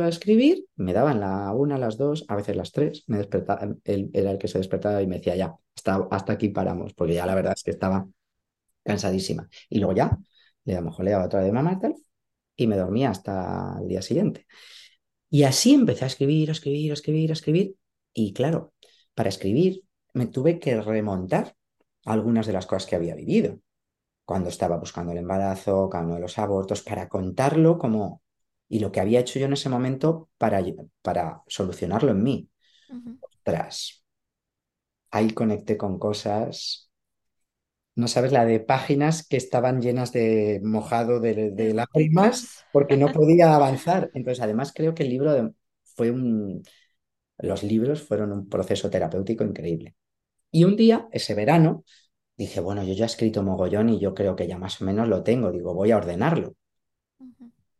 a escribir, me daban la 1, las 2, a veces las 3, me despertaba, él era el que se despertaba y me decía, ya, hasta, hasta aquí paramos, porque ya la verdad es que estaba cansadísima. Y luego ya, le a lo mejor le daba otra de mamá tal, y me dormía hasta el día siguiente. Y así empecé a escribir, a escribir, a escribir, a escribir, y claro, para escribir me tuve que remontar algunas de las cosas que había vivido cuando estaba buscando el embarazo, cuando los abortos, para contarlo como y lo que había hecho yo en ese momento para, para solucionarlo en mí. Ujú. Ostras, ahí conecté con cosas. No sabes la de páginas que estaban llenas de mojado de, de lágrimas porque no podía avanzar. Entonces, además, creo que el libro de- fue un. Los libros fueron un proceso terapéutico increíble. Y un día, ese verano, dije, bueno, yo ya he escrito mogollón y yo creo que ya más o menos lo tengo. Digo, voy a ordenarlo.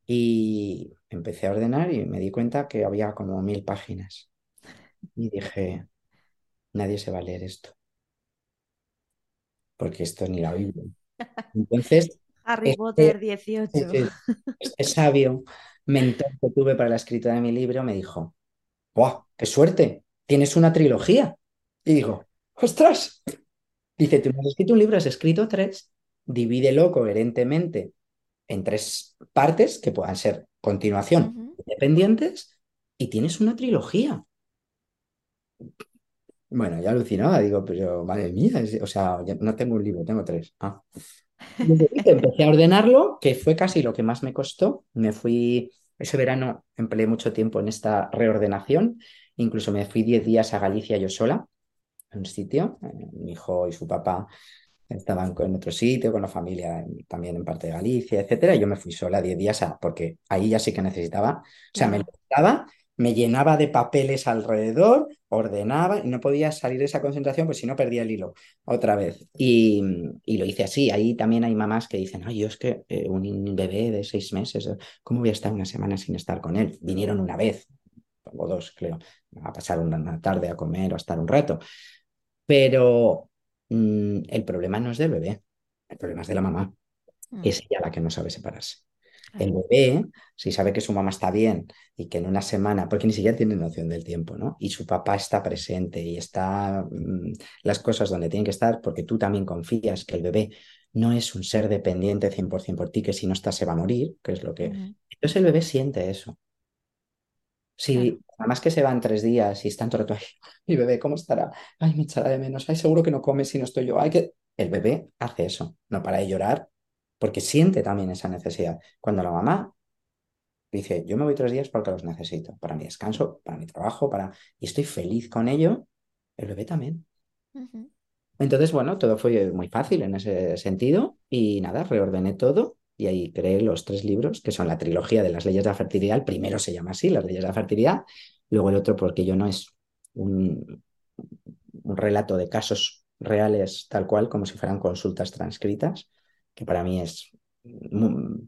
Y empecé a ordenar y me di cuenta que había como mil páginas. Y dije, nadie se va a leer esto, porque esto ni la Biblia. Entonces, Harry Potter este, 18. este, este sabio mentor que tuve para la escritura de mi libro me dijo, ¡guau! ¡Qué suerte! Tienes una trilogía. Y digo, ¡ostras! Dice, tú no has escrito un libro, has escrito tres, divídelo coherentemente en tres partes que puedan ser continuación Ujú. independientes y tienes una trilogía. Bueno, ya alucinaba, digo, pero madre mía, es- o sea, no tengo un libro, tengo tres. Ah. Empecé a ordenarlo, que fue casi lo que más me costó. Me fui, ese verano empleé mucho tiempo en esta reordenación, incluso me fui 10 días a Galicia yo sola, a un sitio. Eh, Mi hijo y su papá estaban con- en otro sitio, con la familia en- también en parte de Galicia, etcétera. Y yo me fui sola 10 días a, porque ahí ya sí que necesitaba, o sea, me levantaba, me llenaba de papeles alrededor, ordenaba y no podía salir de esa concentración, pues si no perdía el hilo otra vez. Y, y lo hice así. Ahí también hay mamás que dicen, ay, yo es que eh, un bebé de seis meses, eh, ¿cómo voy a estar una semana sin estar con él? Vinieron una vez, o dos, creo, a pasar una, una tarde a comer o a estar un rato. Pero mm, el problema no es del bebé, el problema es de la mamá. Mm, Es ella la que no sabe separarse. El claro. bebé, si sabe que su mamá está bien y que en una semana, porque ni siquiera tiene noción del tiempo, ¿no? Y su papá está presente y está mm, las cosas donde tienen que estar, porque tú también confías que el bebé no es un ser dependiente 100% por ti, que si no está se va a morir, que es lo que... Entonces el bebé siente eso. Claro. Si además que se van tres días y están todo el rato, ay, mi bebé, ¿cómo estará? Ay, me echará de menos. Ay, seguro que no come si no estoy yo. Ay, que... El bebé hace eso, no para de llorar, porque siente también esa necesidad. Cuando la mamá dice, yo me voy tres días porque los necesito, para mi descanso, para mi trabajo, para... y estoy feliz con ello, el bebé también. Entonces, bueno, todo fue muy fácil en ese sentido y nada, reordené todo y ahí creé los tres libros que son la trilogía de las leyes de la fertilidad. El primero se llama así, las leyes de la fertilidad, luego el otro porque yo no es un, un relato de casos reales tal cual como si fueran consultas transcritas, que para mí es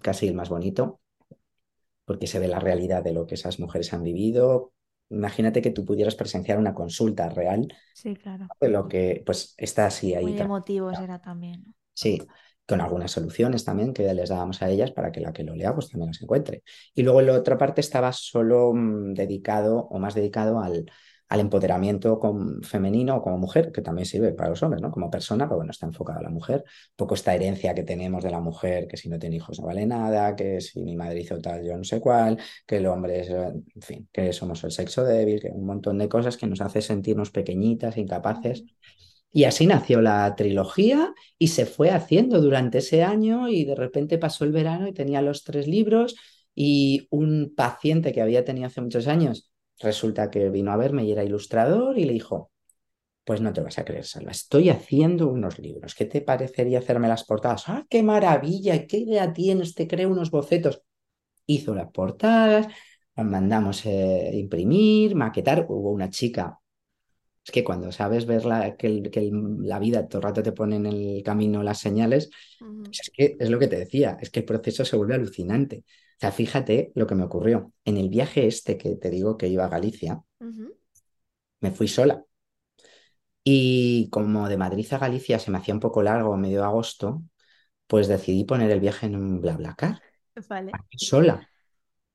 casi el más bonito porque se ve la realidad de lo que esas mujeres han vivido. Imagínate que tú pudieras presenciar una consulta real Sí, claro. de lo que pues está así ahí. Muy emotivo será también. ¿no? Sí, con algunas soluciones también que les dábamos a ellas para que la que lo lea pues también las encuentre. Y luego en la otra parte estaba solo mm, dedicado o más dedicado al, al empoderamiento con- femenino o como mujer, que también sirve para los hombres, ¿no? Como persona, pero bueno, está enfocado a la mujer. Un poco esta herencia que tenemos de la mujer, que si no tiene hijos no vale nada, que si mi madre hizo tal, yo no sé cuál, que el hombre es, eh, en fin, que somos el sexo débil, que un montón de cosas que nos hace sentirnos pequeñitas, incapaces. Y así nació la trilogía y se fue haciendo durante ese año y de repente pasó el verano y tenía los tres libros y un paciente que había tenido hace muchos años resulta que vino a verme y era ilustrador y le dijo, pues no te vas a creer, Salva, estoy haciendo unos libros, ¿qué te parecería hacerme las portadas? ¡Ah, qué maravilla! ¿Qué idea tienes? Te creo unos bocetos. Hizo las portadas, las mandamos eh, imprimir, maquetar. Hubo una chica es que cuando sabes ver la, que, el- que el- la vida todo el rato te pone en el camino las señales, pues es que es lo que te decía, es que el proceso se vuelve alucinante. O sea, fíjate lo que me ocurrió. En el viaje este que te digo que iba a Galicia, me fui sola. Y como de Madrid a Galicia se me hacía un poco largo, medio agosto, pues decidí poner el viaje en un BlaBlaCar, Vale. sola.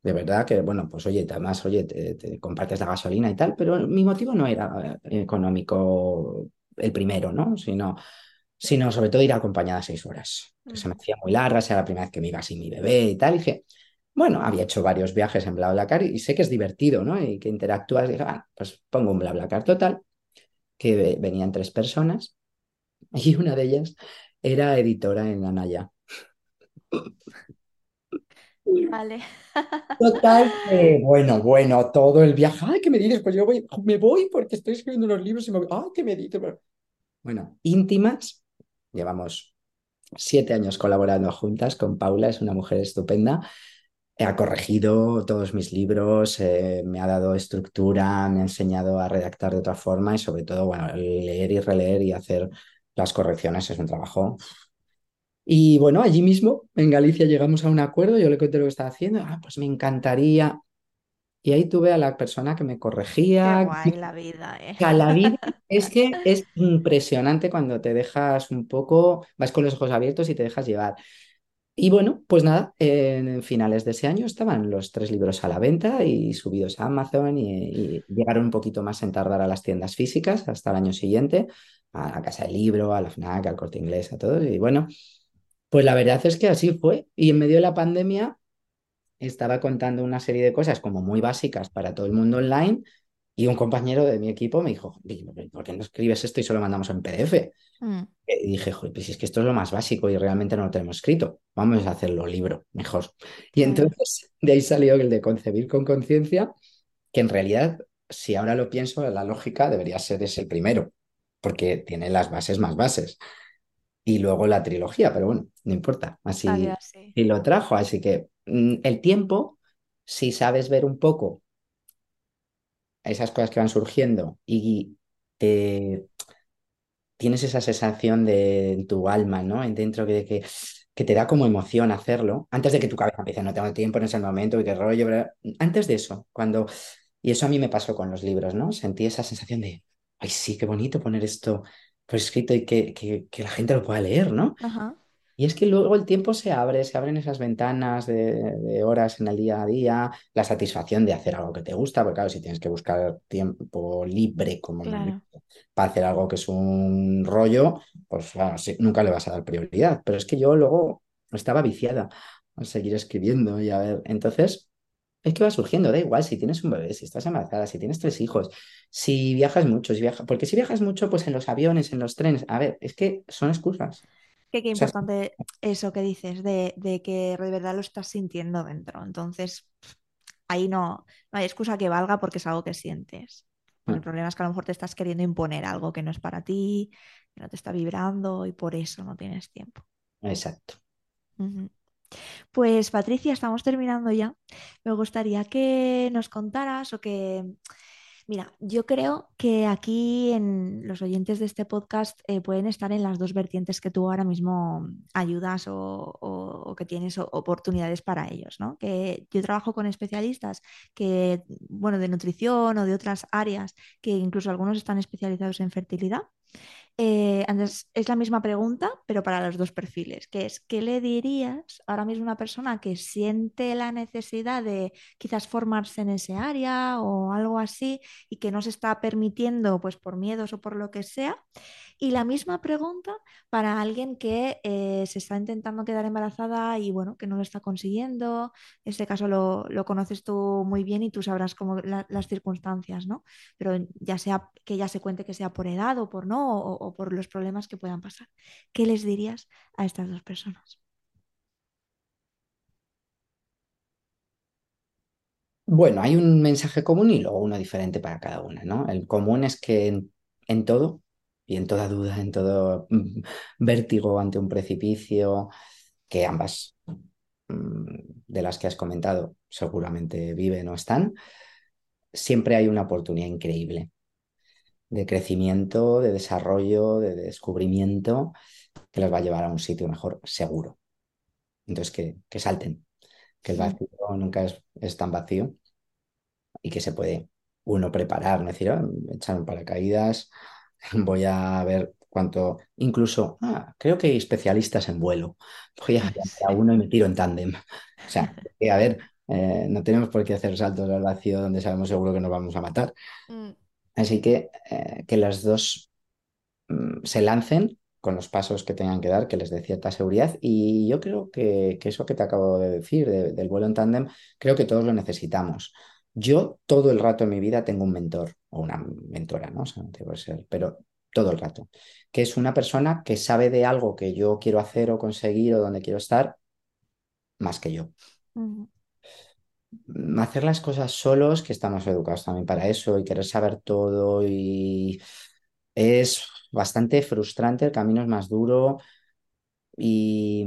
De verdad que, bueno, pues oye, además, oye, te, te compartes la gasolina y tal, pero mi motivo no era eh, económico el primero, ¿no? Sino, sino sobre todo ir acompañada seis horas, que se me hacía muy larga, era la primera vez que me iba sin mi bebé y tal. Y dije, bueno, había hecho varios viajes en BlaBlaCar y sé que es divertido, ¿no? Y que interactúas y dije, ah, pues pongo un BlaBlaCar total, que venían tres personas y una de ellas era editora en Anaya. Vale. Total, bueno, bueno, todo el viaje, ay, ¿qué me dices? Pues yo voy, me voy porque estoy escribiendo unos libros y me voy, ay, ¿qué me dices? Bueno, íntimas, llevamos siete años colaborando juntas con Paula, es una mujer estupenda. Ha corregido todos mis libros, eh, me ha dado estructura, me ha enseñado a redactar de otra forma y sobre todo, bueno, leer y releer y hacer las correcciones es un trabajo. Y bueno, allí mismo, en Galicia, llegamos a un acuerdo, yo le conté lo que estaba haciendo, ah, pues me encantaría. Y ahí tuve a la persona que me corregía. Qué guay la vida, ¿eh? la vida es que es impresionante cuando te dejas un poco, vas con los ojos abiertos y te dejas llevar. Y bueno, pues nada, en finales de ese año estaban los tres libros a la venta y subidos a Amazon y, llegaron un poquito más en tardar a las tiendas físicas hasta el año siguiente, a la Casa del Libro, a la FNAC, al Corte Inglés, a todos. Y bueno, pues la verdad es que así fue. Y en medio de la pandemia estaba contando una serie de cosas como muy básicas para todo el mundo online y un compañero de mi equipo me dijo, ¿por qué no escribes esto y solo mandamos en PDF? Mm. Y dije, Joder, pues es que esto es lo más básico y realmente no lo tenemos escrito. Vamos a hacerlo libro, mejor. Y entonces de ahí salió el de concebir con conciencia, que en realidad, si ahora lo pienso, la lógica debería ser ese primero, porque tiene las bases más bases. Y luego la trilogía, pero bueno, no importa. Así, y lo trajo. Así que mm, el tiempo, si sabes ver un poco esas cosas que van surgiendo y te tienes esa sensación de en tu alma, ¿no? Dentro de que, que te da como emoción hacerlo, antes de que tu cabeza empiece, no tengo tiempo en ese momento y qué rollo, antes de eso, cuando, y eso a mí me pasó con los libros, ¿no? Sentí esa sensación de, ay, sí, qué bonito poner esto por escrito y que, que, la gente lo pueda leer, ¿no? Y es que luego el tiempo se abre, se abren esas ventanas de, horas en el día a día, la satisfacción de hacer algo que te gusta, porque claro, si tienes que buscar tiempo libre como para hacer algo que es un rollo, pues nunca le vas a dar prioridad. Pero es que yo luego estaba viciada a seguir escribiendo y a ver, entonces es que va surgiendo, da igual si tienes un bebé, si estás embarazada, si tienes tres hijos, si viajas mucho, si viajas, porque si viajas mucho, pues en los aviones, en los trenes, a ver, es que son excusas. Que qué importante eso que dices, de, que de verdad lo estás sintiendo dentro. Entonces, ahí no, no hay excusa que valga porque es algo que sientes. El problema es que a lo mejor te estás queriendo imponer algo que no es para ti, que no te está vibrando y por eso no tienes tiempo. Exacto. Pues Patricia, estamos terminando ya. Me gustaría que nos contaras o que Mira, yo creo que aquí en los oyentes de este podcast eh, pueden estar en las dos vertientes que tú ahora mismo ayudas o, que tienes oportunidades para ellos, ¿no? Que yo trabajo con especialistas que, bueno, de nutrición o de otras áreas, que incluso algunos están especializados en fertilidad eh, es la misma pregunta, pero para los dos perfiles, que es, ¿qué le dirías ahora mismo a una persona que siente la necesidad de quizás formarse en ese área o algo así y que no se está permitiendo, pues por miedos o por lo que sea? Y la misma pregunta para alguien que eh, se está intentando quedar embarazada y bueno, que no lo está consiguiendo. Este caso lo, conoces tú muy bien y tú sabrás cómo las circunstancias, ¿no? Pero ya sea que ya se cuente que sea por edad o por no, o, por los problemas que puedan pasar. ¿Qué les dirías a estas dos personas? Bueno, hay un mensaje común y luego uno diferente para cada una, ¿no? El común es que en todo y en toda duda, en todo mm, vértigo ante un precipicio, que ambas mm, de las que has comentado seguramente viven o están, siempre hay una oportunidad increíble de crecimiento, de desarrollo, de descubrimiento que las va a llevar a un sitio mejor, seguro. Entonces, que, que salten, que el vacío nunca es, es, tan vacío y que se puede uno preparar, ¿no? es decir, oh, echar un paracaídas, voy a ver cuánto, incluso, ah, creo que hay especialistas en vuelo, voy a a uno y me tiro en tándem. O sea, a ver, eh, no tenemos por qué hacer saltos al vacío donde sabemos seguro que nos vamos a matar. Mm. Así que eh, que las dos mm, se lancen con los pasos que tengan que dar, que les dé cierta seguridad. Y yo creo que, que eso que te acabo de decir de- del vuelo en tándem, creo que todos lo necesitamos. Yo todo el rato en mi vida tengo un mentor o una mentora, ¿no? O sea, ser, pero todo el rato, que es una persona que sabe de algo que yo quiero hacer o conseguir o donde quiero estar más que yo. Hacer las cosas solos, que estamos educados también para eso y querer saber todo y es bastante frustrante, el camino es más duro y,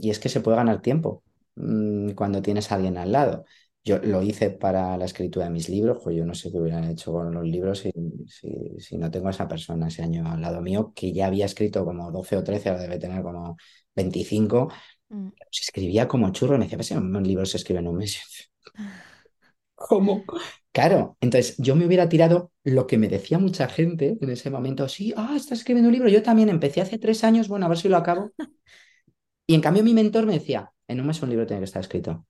y es que se puede ganar tiempo mm, cuando tienes a alguien al lado. Yo lo hice para la escritura de mis libros, pues yo no sé qué hubieran hecho con los libros si, si, si no tengo a esa persona ese año al lado mío, que ya había escrito como 12 o 13, ahora debe tener como 25, Mm. se escribía como churro, me decía, pues un libro se escribe en un mes. ¿Cómo? Claro, entonces yo me hubiera tirado lo que me decía mucha gente en ese momento, sí, ah, estás escribiendo un libro, yo también empecé hace tres años, bueno, a ver si lo acabo. Y en cambio mi mentor me decía, en un mes un libro tiene que estar escrito.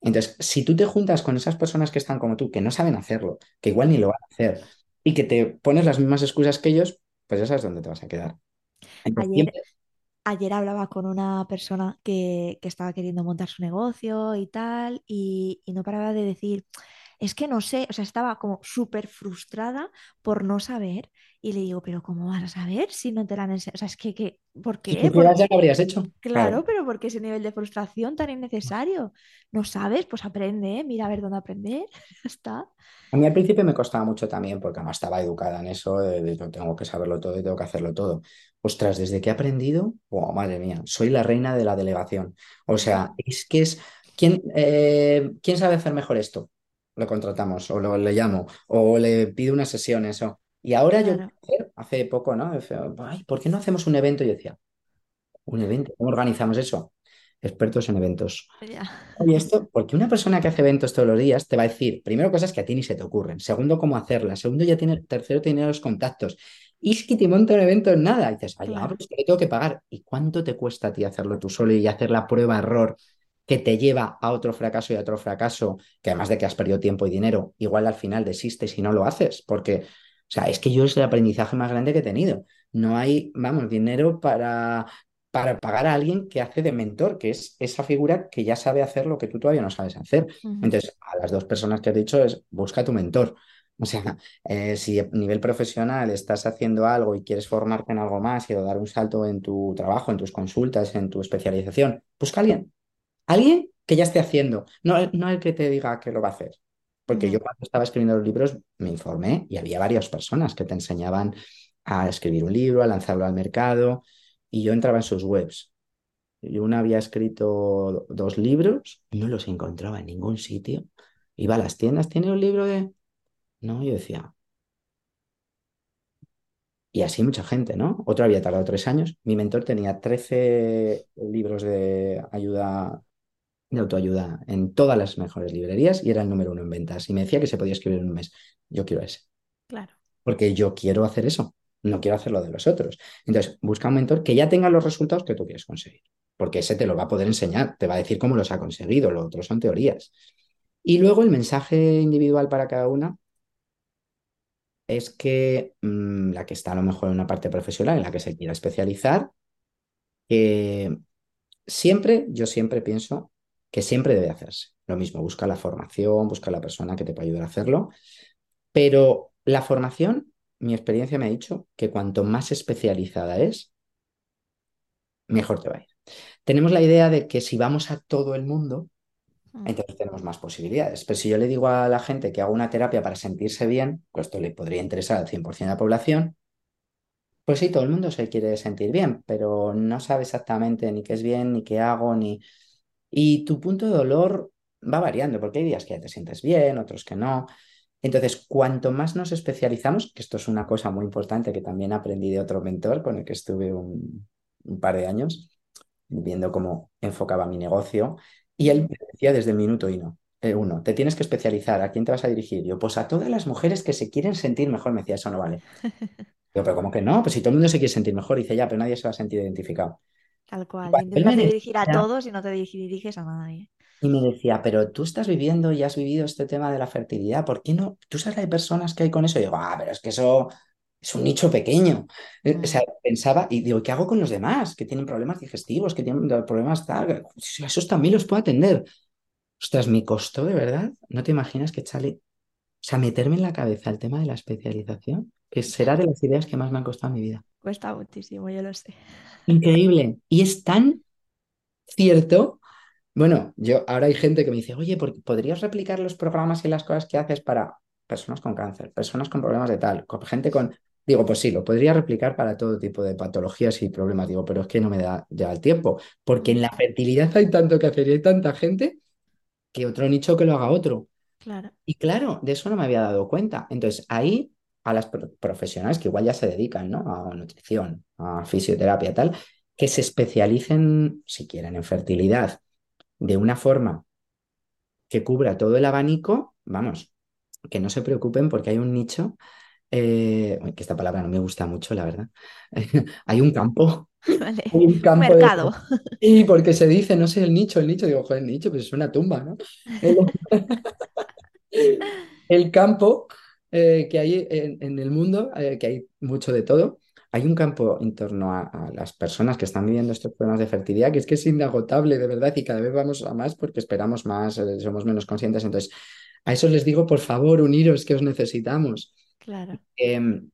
Entonces, si tú te juntas con esas personas que están como tú, que no saben hacerlo, que igual ni lo van a hacer, y que te pones las mismas excusas que ellos, pues ya sabes dónde te vas a quedar. Entonces, Ayer, hablaba con una persona que, que estaba queriendo montar su negocio y tal, y, y no paraba de decir, es que no sé, o sea, estaba como súper frustrada por no saber, y le digo, pero ¿cómo vas a saber si no te la han enseñado? O sea, es que, que ¿por si qué? supieras ¿Por- ya lo habrías hecho. Claro, pero ¿por qué ese nivel de frustración tan innecesario? ¿No sabes? Pues aprende, ¿eh? Mira a ver dónde aprender, ya está. A mí al principio me costaba mucho también porque no estaba educada en eso, de, de yo tengo que saberlo todo y tengo que hacerlo todo. Ostras, desde que he aprendido, oh, madre mía, soy la reina de la delegación. O sea, es que es, ¿quién, eh, ¿quién sabe hacer mejor esto? Lo contratamos o lo, le llamo o le pido una sesión, eso. Y ahora yo, Claro, hace poco, ¿no? Decía, Ay, ¿por qué no hacemos un evento? Y yo decía, ¿un evento? ¿Cómo organizamos eso? Expertos en eventos. Oye, esto, porque una persona que hace eventos todos los días te va a decir, primero, cosas que a ti ni se te ocurren. Segundo, cómo hacerlas. Segundo, ya tiene, tercero, tiene los contactos. Y es que te monta un evento en nada. Y dices, ay, Claro. pero es que le tengo que pagar. ¿Y cuánto te cuesta a ti hacerlo tú solo y hacer la prueba-error que te lleva a otro fracaso y a otro fracaso? Que además de que has perdido tiempo y dinero, igual al final desistes y no lo haces. Porque, o sea, es que yo es el aprendizaje más grande que he tenido. No hay, vamos, dinero para para pagar a alguien que hace de mentor, que es esa figura que ya sabe hacer lo que tú todavía no sabes hacer. Entonces, a las dos personas que has dicho es, busca tu mentor. O sea, eh, si a nivel profesional estás haciendo algo y quieres formarte en algo más y dar un salto en tu trabajo, en tus consultas, en tu especialización, busca a alguien. Alguien que ya esté haciendo, no, no el que te diga que lo va a hacer. Porque yo cuando estaba escribiendo los libros me informé y había varias personas que te enseñaban a escribir un libro, a lanzarlo al mercado y yo entraba en sus webs. Yo una había escrito dos libros y no los encontraba en ningún sitio. Iba a las tiendas, ¿tiene un libro de...? No, yo decía... Y así mucha gente, ¿no? Otro había tardado tres años. Mi mentor tenía 13 libros de ayuda, de autoayuda en todas las mejores librerías y era el número uno en ventas. Y me decía que se podía escribir en un mes. Yo quiero ese Claro. porque yo quiero hacer eso, no quiero hacer lo de los otros. Entonces, busca un mentor que ya tenga los resultados que tú quieres conseguir, porque ese te lo va a poder enseñar, te va a decir cómo los ha conseguido, lo otro son teorías. Y luego el mensaje individual para cada una es que mmm, la que está a lo mejor en una parte profesional, en la que se quiera especializar, que siempre, yo siempre pienso que siempre debe hacerse. Lo mismo, busca la formación, busca la persona que te pueda ayudar a hacerlo, pero la formación, mi experiencia me ha dicho que cuanto más especializada es, mejor te va a ir. Tenemos la idea de que si vamos a todo el mundo, Mm. entonces tenemos más posibilidades. Pero si yo le digo a la gente que hago una terapia para sentirse bien, pues esto le podría interesar al 100% de la población, pues sí, todo el mundo se quiere sentir bien, pero no sabe exactamente ni qué es bien, ni qué hago, ni... Y tu punto de dolor va variando, porque hay días que ya te sientes bien, otros que no. Entonces, cuanto más nos especializamos, que esto es una cosa muy importante que también aprendí de otro mentor con el que estuve un, un par de años, viendo cómo enfocaba mi negocio, y él me decía desde el minuto uno, eh, uno, te tienes que especializar, ¿a quién te vas a dirigir? Yo, pues a todas las mujeres que se quieren sentir mejor, me decía, eso no vale. Yo, pero ¿cómo que no? Pues si todo el mundo se quiere sentir mejor, dice, ya, pero nadie se va a sentir identificado. Tal cual. Intentas dirigir a todos y no te diriges a nadie. Y me decía, pero tú estás viviendo y has vivido este tema de la fertilidad, ¿por qué no? ¿Tú sabes la de personas que hay con eso? Y digo, ah, pero es que eso es un nicho pequeño. Eh, O sea, Mm, pensaba y digo, ¿qué hago con los demás? Que tienen problemas digestivos, que tienen problemas tal. Si esos también los puedo atender. Ostras, mi costó de verdad. No te imaginas que Charlie, o sea, meterme en la cabeza el tema de la especialización, que será de las ideas que más me han costado en mi vida. Cuesta muchísimo, yo lo sé. Increíble. Y es tan cierto. Bueno, yo ahora hay gente que me dice, oye, ¿por- ¿podrías replicar los programas y las cosas que haces para personas con cáncer, personas con problemas de tal, con gente con... Digo, pues sí, lo podría replicar para todo tipo de patologías y problemas. Digo, pero es que no me da ya el tiempo, porque en la fertilidad hay tanto que hacer y hay tanta gente que otro nicho que lo haga otro. Claro, Y claro, de eso no me había dado cuenta. Entonces, ahí a las pro- profesionales que igual ya se dedican, ¿no? A nutrición, a fisioterapia, tal, que se especialicen, si quieren, en fertilidad de una forma que cubra todo el abanico, vamos, que no se preocupen porque hay un nicho, eh, que esta palabra no me gusta mucho, la verdad. Hay un campo, vale. hay un campo de... mercado. Y porque se dice, no sé, el nicho, el nicho, digo, joder, el nicho, pues es una tumba, ¿no? El campo eh, que hay en, en el mundo, eh, que hay mucho de todo, hay un campo en torno a, a las personas que están viviendo estos problemas de fertilidad que es que es inagotable, de verdad, y cada vez vamos a más porque esperamos más, eh, somos menos conscientes. Entonces, a esos les digo, por favor, uniros, que os necesitamos. Claro. Em,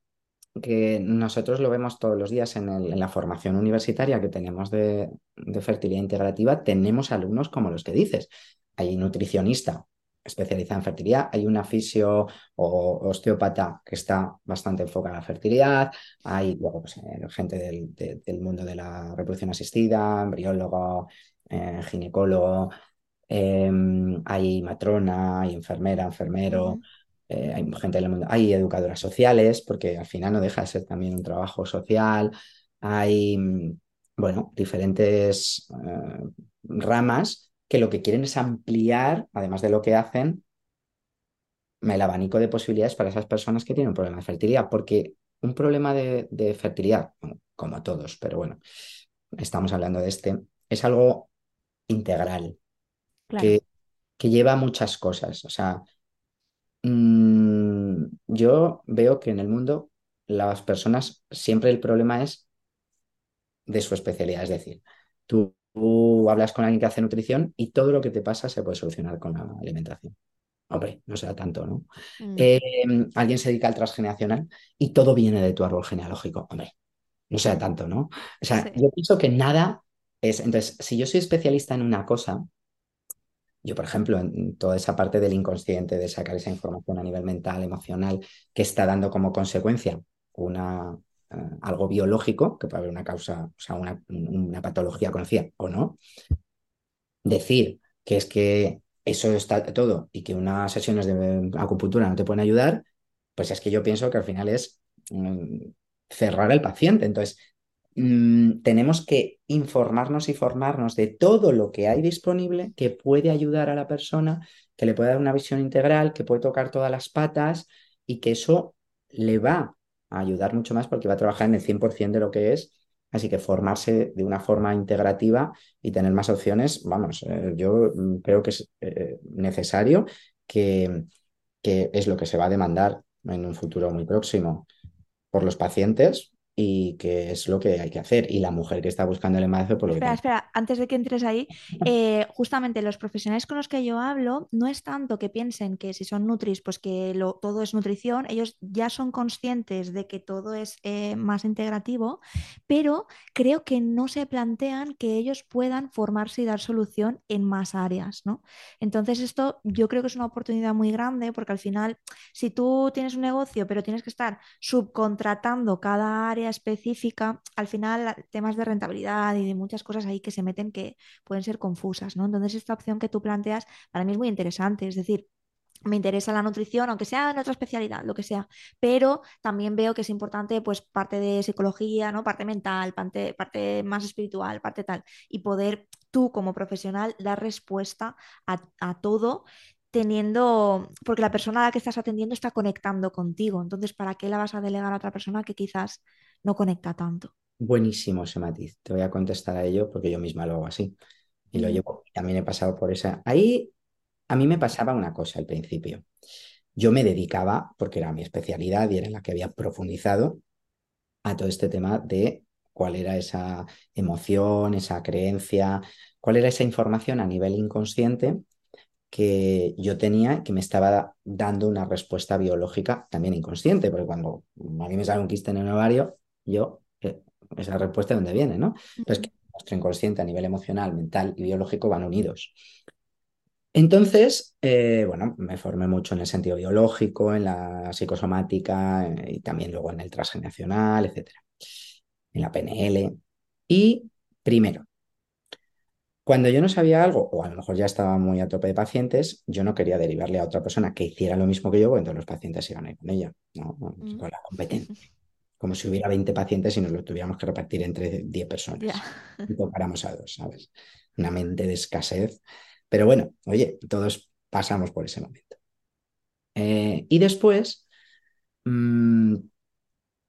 que nosotros lo vemos todos los días en, el- en la formación universitaria que tenemos de, de fertilidad integrativa, tenemos alumnos como los que dices. Hay nutricionista especializada en fertilidad, hay una fisio o osteópata que está bastante enfocada en la fertilidad, hay luego pues, eh, gente del, de- del mundo de la reproducción asistida, embriólogo, eh, ginecólogo, em, hay matrona, hay enfermera, enfermero eh, hay gente del mundo, hay educadoras sociales, porque al final no deja de ser también un trabajo social, hay, mm, bueno, diferentes eh, ramas que lo que quieren es ampliar, además de lo que hacen, el abanico de posibilidades para esas personas que tienen un problema de fertilidad, porque un problema de, de fertilidad, como todos, pero bueno, estamos hablando de este, es algo integral, Claro. que, que lleva muchas cosas, o sea, Mm, yo veo que en el mundo las personas siempre el problema es de su especialidad. Es decir, tú, tú hablas con alguien que hace nutrición y todo lo que te pasa se puede solucionar con la alimentación. Hombre, no será tanto, ¿no? Mm, Eh, alguien se dedica al transgeneracional y todo viene de tu árbol genealógico. Hombre, no será tanto, ¿no? O sea, Sí. yo pienso que nada es. Entonces, si yo soy especialista en una cosa, yo, por ejemplo, en toda esa parte del inconsciente, de sacar esa información a nivel mental, emocional, que está dando como consecuencia una, eh, algo biológico, que puede haber una causa, o sea, una, una patología conocida o no, decir que es que eso está todo y que unas sesiones de acupuntura no te pueden ayudar, pues es que yo pienso que al final es mm, cerrar al paciente. Entonces, mm, tenemos que informarnos y formarnos de todo lo que hay disponible que puede ayudar a la persona, que le puede dar una visión integral, que puede tocar todas las patas y que eso le va ayudar mucho más porque va a trabajar en el 100% de lo que es. Así que formarse de una forma integrativa y tener más opciones, vamos, eh, yo mm, creo que es eh, necesario que, que es lo que se va a demandar en un futuro muy próximo por los pacientes y que es lo que hay que hacer. Y la mujer que está buscando el embarazo, por lo que Espera, espera, antes de que entres ahí, eh, justamente los profesionales con los que yo hablo no es tanto que piensen que si son nutris, pues que lo, todo es nutrición, ellos ya son conscientes de que todo es eh, más integrativo, pero creo que no se plantean que ellos puedan formarse y dar solución en más áreas, ¿no? Entonces esto yo creo que es una oportunidad muy grande porque al final, si tú tienes un negocio, pero tienes que estar subcontratando cada área específica, al final temas de rentabilidad y de muchas cosas ahí que se meten que pueden ser confusas, ¿no? Entonces esta opción que tú planteas para mí es muy interesante, es decir, me interesa la nutrición, aunque sea en otra especialidad, lo que sea, pero también veo que es importante pues parte de psicología, ¿no? Parte mental, parte, parte más espiritual, parte tal, y poder tú como profesional dar respuesta a, a todo teniendo, porque la persona a la que estás atendiendo está conectando contigo, entonces ¿para qué la vas a delegar a otra persona que quizás no conecta tanto? Buenísimo ese matiz. Te voy a contestar a ello porque yo misma lo hago así. Y lo llevo. También he pasado por esa. Ahí a mí me pasaba una cosa al principio. yo me dedicaba, porque era mi especialidad y era en la que había profundizado, a todo este tema de cuál era esa emoción, esa creencia, cuál era esa información a nivel inconsciente que yo tenía que me estaba dando una respuesta biológica también inconsciente, porque cuando a mí me sale un quiste en el ovario, yo, eh, esa respuesta de dónde viene, ¿no? Pero es que nuestro inconsciente a nivel emocional, mental y biológico van unidos. Entonces, eh, bueno, me formé mucho en el sentido biológico, en la psicosomática eh, y también luego en el transgeneracional, etcétera, en la PNL. Y primero, cuando yo no sabía algo, o a lo mejor ya estaba muy a tope de pacientes, yo no quería derivarle a otra persona que hiciera lo mismo que yo, porque entonces los pacientes iban a ir con ella, ¿no? Mm. Con la competencia. Como si hubiera 20 pacientes y nos lo tuviéramos que repartir entre 10 personas. Y comparamos a dos, ¿sabes? Una mente de escasez. Pero bueno, oye, todos pasamos por ese momento. Eh, y después mm,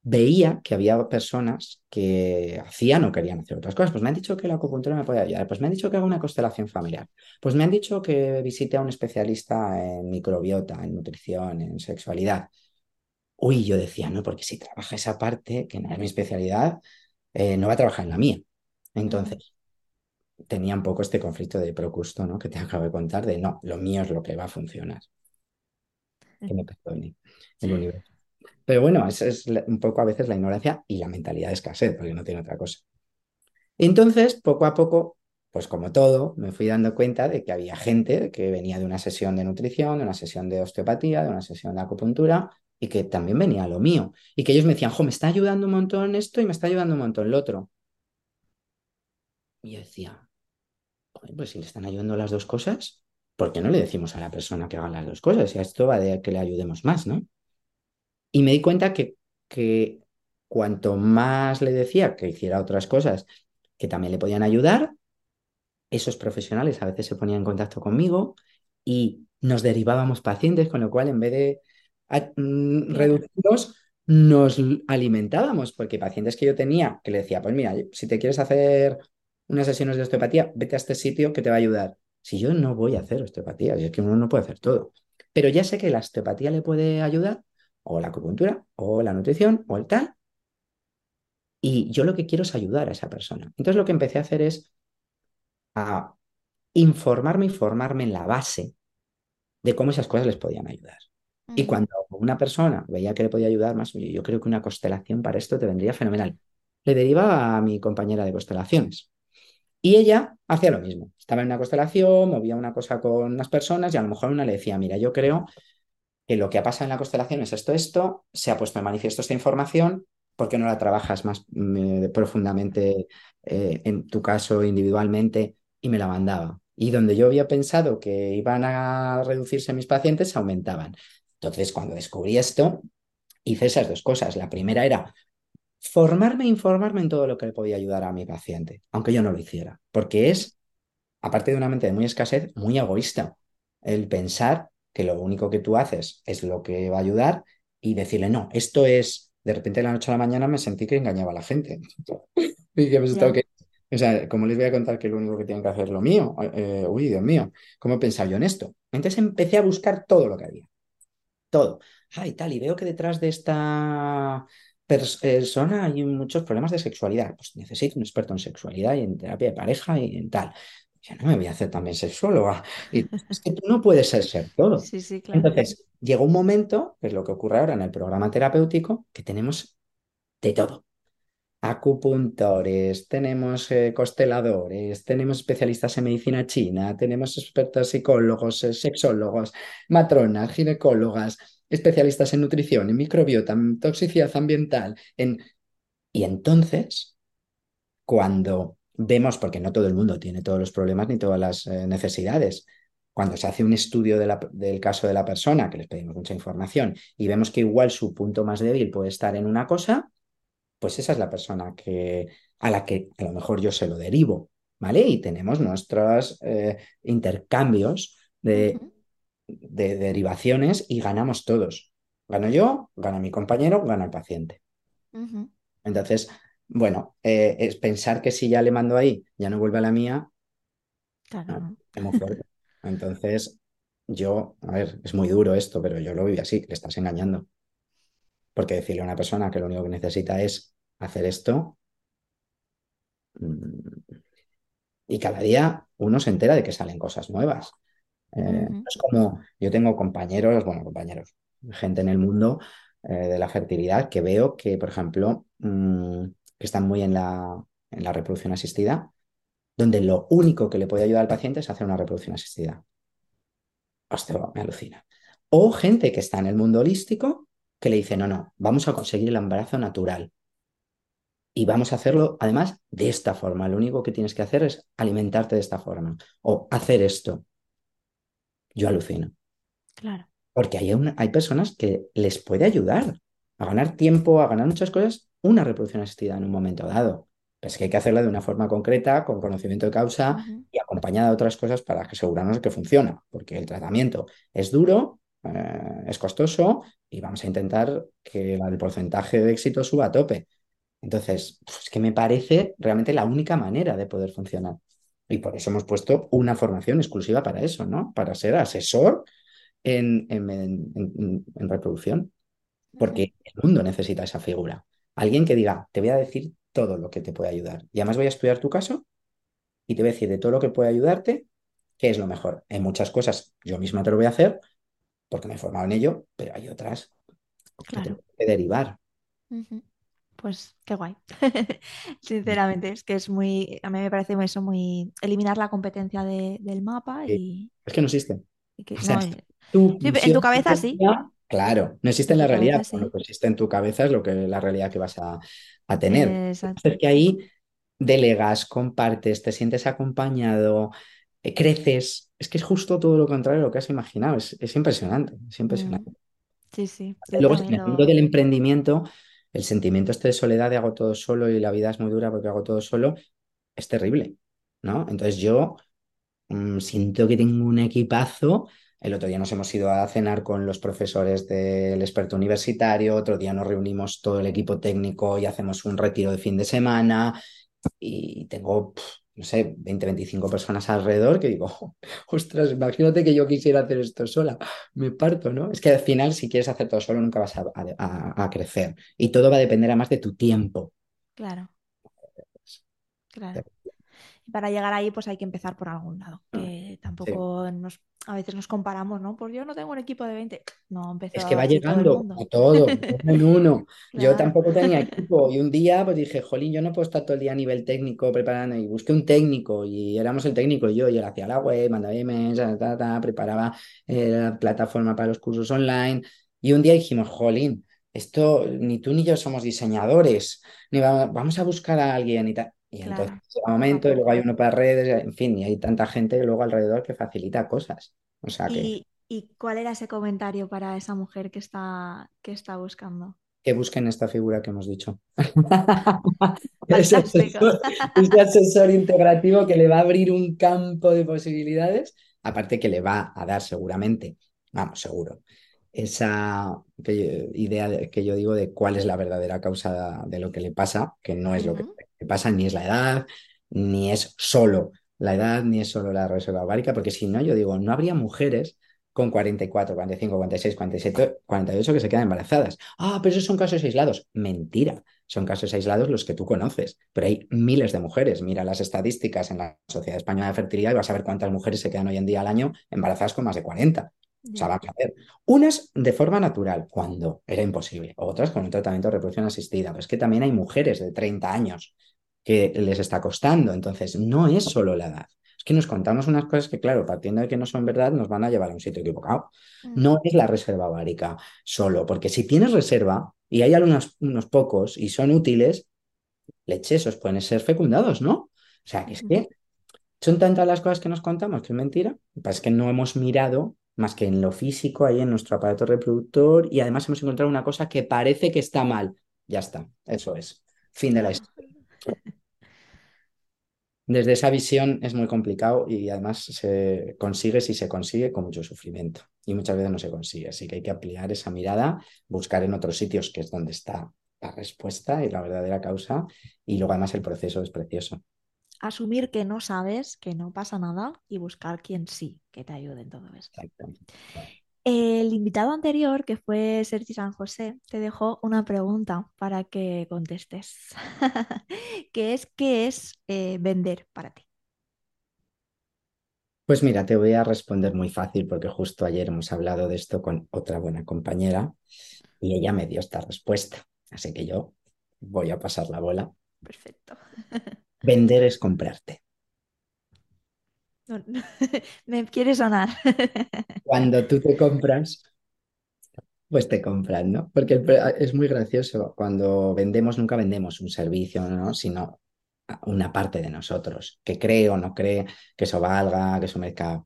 veía que había personas que hacían o querían hacer otras cosas. Pues me han dicho que la acupuntura me puede ayudar. Pues me han dicho que haga una constelación familiar. Pues me han dicho que visite a un especialista en microbiota, en nutrición, en sexualidad. Uy, yo decía, no, porque si trabaja esa parte, que no es mi especialidad, eh, no va a trabajar en la mía. Entonces, tenía un poco este conflicto de procusto, ¿no? Que te acabo de contar, de no, lo mío es lo que va a funcionar. Que me perdone el universo. Pero bueno, esa es un poco a veces la ignorancia y la mentalidad de escasez, porque no tiene otra cosa. Entonces, poco a poco, pues como todo, me fui dando cuenta de que había gente que venía de una sesión de nutrición, de una sesión de osteopatía, de una sesión de acupuntura, y que también venía lo mío. Y que ellos me decían, jo, me está ayudando un montón esto y me está ayudando un montón lo otro. Y yo decía, "Joder, pues si le están ayudando las dos cosas, ¿por qué no le decimos a la persona que haga las dos cosas? Y esto va de que le ayudemos más, ¿no? Y me di cuenta que, que cuanto más le decía que hiciera otras cosas que también le podían ayudar, esos profesionales a veces se ponían en contacto conmigo y nos derivábamos pacientes, con lo cual en vez de mm, reducirlos, nos alimentábamos, porque pacientes que yo tenía, que le decía, pues mira, si te quieres hacer unas sesiones de osteopatía, vete a este sitio que te va a ayudar. Si yo no voy a hacer osteopatía, es que uno no puede hacer todo, pero ya sé que la osteopatía le puede ayudar, o la acupuntura, o la nutrición, o el tal, y yo lo que quiero es ayudar a esa persona. Entonces lo que empecé a hacer es a informarme y formarme en la base de cómo esas cosas les podían ayudar. Y Ujú. cuando una persona veía que le podía ayudar más, yo creo que una constelación para esto te vendría fenomenal. Le derivaba a mi compañera de constelaciones. Y ella hacía lo mismo. Estaba en una constelación, movía una cosa con unas personas y a lo mejor una le decía, mira, yo creo que lo que ha pasado en la constelación es esto, esto, se ha puesto de manifiesto esta información, ¿por qué no la trabajas más mm, profundamente, eh, en tu caso individualmente? Y me la mandaba. Y donde yo había pensado que iban a reducirse mis pacientes, aumentaban. Entonces, cuando descubrí esto, hice esas dos cosas. La primera era formarme e informarme en todo lo que le podía ayudar a mi paciente, aunque yo no lo hiciera, porque es, aparte de una mente de muy escasez, muy egoísta el pensar que lo único que tú haces es lo que va a ayudar y decirle, no, esto es, de repente de la noche a la mañana me sentí que engañaba a la gente. Y que, pues, que- o sea, ¿cómo les voy a contar que lo único que tienen que hacer es lo mío? Eh, uy, Dios mío, ¿cómo he pensado yo en esto? Entonces empecé a buscar todo lo que había, todo. Ah, y tal, y veo que detrás de esta pers- persona hay muchos problemas de sexualidad. Pues necesito un experto en sexualidad y en terapia de pareja y en tal. Yo no me voy a hacer también sexóloga. Y es que tú no puedes ser, ser todo. Sí, sí, claro. Entonces, llegó un momento, que es lo que ocurre ahora en el programa terapéutico, que tenemos de todo. Acupuntores, tenemos eh, consteladores, tenemos especialistas en medicina china, tenemos expertos psicólogos, eh, sexólogos, matronas, ginecólogas, especialistas en nutrición, en microbiota, en toxicidad ambiental. En... Y entonces, cuando vemos, porque no todo el mundo tiene todos los problemas ni todas las eh, necesidades, cuando se hace un estudio de la- del caso de la persona, que les pedimos mucha información, y vemos que igual su punto más débil puede estar en una cosa, pues esa es la persona que, a la que a lo mejor yo se lo derivo, ¿vale? Y tenemos nuestros eh, intercambios de, derivaciones y ganamos todos. Gano yo, gana mi compañero, gana el paciente. Entonces, bueno, eh, es pensar que si ya le mando ahí, ya no vuelve a la mía, Claro, no, ¿no? es muy fuerte. Entonces, yo, a ver, es muy duro esto, pero yo lo vivo así, le estás engañando. Porque decirle a una persona que lo único que necesita es hacer esto, mm, y cada día uno se entera de que salen cosas nuevas. Eh, es como yo tengo compañeros, bueno, compañeros, gente en el mundo eh, de la fertilidad que veo que, por ejemplo, mm, que están muy en la, en la reproducción asistida, donde lo único que le puede ayudar al paciente es hacer una reproducción asistida. Hostia, me alucina. O gente que está en el mundo holístico que le dice, no, no, vamos a conseguir el embarazo natural. Y vamos a hacerlo, además, de esta forma. Lo único que tienes que hacer es alimentarte de esta forma o hacer esto. Yo alucino. Claro. Porque hay, una- hay personas que les puede ayudar a ganar tiempo, a ganar muchas cosas, una reproducción asistida en un momento dado. Pero es que hay que hacerla de una forma concreta, con conocimiento de causa y acompañada de otras cosas para asegurarnos de que funciona. Porque el tratamiento es duro, eh, es costoso y vamos a intentar que el porcentaje de éxito suba a tope. Entonces, pues, es que me parece realmente la única manera de poder funcionar. Y por eso hemos puesto una formación exclusiva para eso, ¿no? Para ser asesor en, en- en- en- en reproducción, porque el mundo necesita esa figura. Alguien que diga, te voy a decir todo lo que te puede ayudar. Y además voy a estudiar tu caso y te voy a decir de todo lo que puede ayudarte, qué es lo mejor. En muchas cosas yo misma te lo voy a hacer porque me he formado en ello, pero hay otras que Claro. tengo que derivar. Pues qué guay. Sinceramente, es que es muy, a mí me parece eso muy eliminar la competencia de- del mapa y, Es que no existe. y que O sea, no, y- tu sí, en tu cabeza sí, claro, no existe en la realidad, pero lo sí. que existe en tu cabeza es lo que la realidad que vas a, a tener. Eh, Es exacto. que ahí delegas, compartes, te sientes acompañado, eh, creces. Es que es justo todo lo contrario de lo que has imaginado. Es, es impresionante, es Mm, impresionante. sí, sí, luego en el mundo del emprendimiento, el sentimiento este de soledad de hago todo solo y la vida es muy dura porque hago todo solo, es terrible, ¿no? Entonces yo mm, siento que tengo un equipazo. El otro día nos hemos ido a cenar con los profesores del experto universitario, otro día nos reunimos todo el equipo técnico y hacemos un retiro de fin de semana y tengo, no sé, 20, 25 personas alrededor que digo, ostras, imagínate que yo quisiera hacer esto sola, me parto, ¿no? Es que al final si quieres hacer todo solo nunca vas a, a- a crecer y todo va a depender además de tu tiempo. Claro, claro. Y para llegar ahí, pues hay que empezar por algún lado, que Sí. tampoco nos, a veces nos comparamos, ¿no? Pues yo no tengo un equipo de 20. No empezó Es que va todo llegando mundo. a todo, uno en uno. Yo tampoco tenía equipo y un día pues dije, jolín, yo no puedo estar todo el día a nivel técnico preparando y busqué un técnico y éramos el técnico y yo y él hacía la web, mandaba emails, ta, ta, ta, preparaba eh, la plataforma para los cursos online y un día dijimos, jolín, esto ni tú ni yo somos diseñadores, ni va- vamos a buscar a alguien y tal. Y entonces claro, poco a momento y luego hay uno para redes, en fin, y hay tanta gente luego alrededor que facilita cosas. O sea que... ¿Y, y cuál era ese comentario para esa mujer que está, que está buscando? que busquen esta figura que hemos dicho. Ese asesor, ese asesor integrativo que le va a abrir un campo de posibilidades, aparte que le va a dar seguramente, vamos, seguro, esa idea de- que yo digo de cuál es la verdadera causa de lo que le pasa, que no es lo que Le pasa, ni es la edad, ni es solo la edad, ni es solo la reserva ovárica, porque si no, yo digo, no habría mujeres con 44, 45, 46, 47, 48 que se quedan embarazadas. Ah, pero esos son casos aislados. Mentira, son casos aislados los que tú conoces, pero hay miles de mujeres. Mira las estadísticas en la Sociedad Española de Fertilidad y vas a ver cuántas mujeres se quedan hoy en día al año embarazadas con más de 40. O sea, vamos a ver. Unas de forma natural, cuando era imposible, otras con un tratamiento de reproducción asistida. Pero es que también hay mujeres de 30 años que les está costando. Entonces, no es solo la edad. Es que nos contamos unas cosas que, claro, partiendo de que no son verdad, nos van a llevar a un sitio equivocado. mm, No es la reserva ovárica solo, porque si tienes reserva y hay algunos unos pocos y son útiles, leche, esos pueden ser fecundados, ¿no? O sea, que es que son tantas las cosas que nos contamos que es mentira. Lo que pasa es que no hemos mirado más que en lo físico, ahí en nuestro aparato reproductor, y además hemos encontrado una cosa que parece que está mal. Ya está, eso es. Fin de la historia. Desde esa visión es muy complicado y además se consigue si se consigue con mucho sufrimiento y muchas veces no se consigue. Así que hay que ampliar esa mirada, buscar en otros sitios que es donde está la respuesta y la verdadera causa y luego además el proceso es precioso. asumir que no sabes, que no pasa nada y buscar quien sí, que te ayude en todo esto. Exacto. El invitado anterior, que fue Sergi San José, te dejó una pregunta para que contestes, que es ¿qué es eh, vender para ti? Pues mira, te voy a responder muy fácil porque justo ayer hemos hablado de esto con otra buena compañera y ella me dio esta respuesta. Así que yo voy a pasar la bola. Perfecto. Vender es comprarte. No, no, me quiere sonar. Cuando tú te compras, pues te compran, ¿no? Porque es muy gracioso. Cuando vendemos, nunca vendemos un servicio, ¿no? Sino una parte de nosotros, que cree o no cree que eso valga, que eso merezca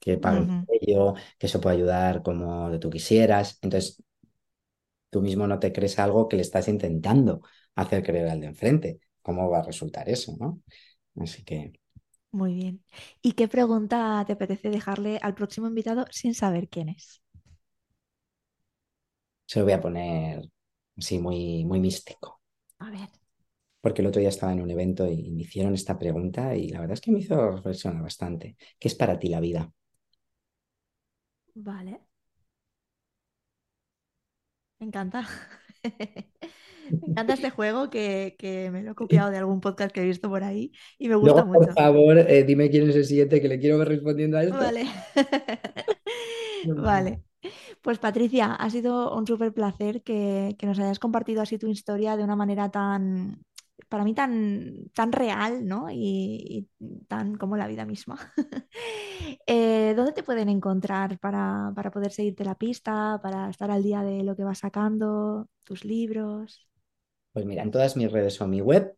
que pague Ujú, por ello, que eso puede ayudar como tú quisieras. Entonces, tú mismo no te crees algo que le estás intentando hacer creer al de enfrente. ¿Cómo va a resultar eso, no? Así que Muy bien. ¿Y qué pregunta te apetece dejarle al próximo invitado sin saber quién es? se lo voy a poner así muy, muy místico. A ver, Porque el otro día estaba en un evento y me hicieron esta pregunta y la verdad es que me hizo reflexionar bastante. ¿Qué es para ti la vida? vale. Me encanta. Me encanta este juego que, que me lo he copiado de algún podcast que he visto por ahí y me gusta Luego, por mucho. favor, eh, dime quién es el siguiente que le quiero ver respondiendo a esto. Vale. Vale. Pues Patricia, ha sido un súper placer que, que nos hayas compartido así tu historia de una manera tan, para mí tan, tan real, ¿no? Y, y tan como la vida misma. Eh, ¿dónde te pueden encontrar para, para poder seguirte la pista, para estar al día de lo que vas sacando, tus libros? Pues mira, en todas mis redes o mi web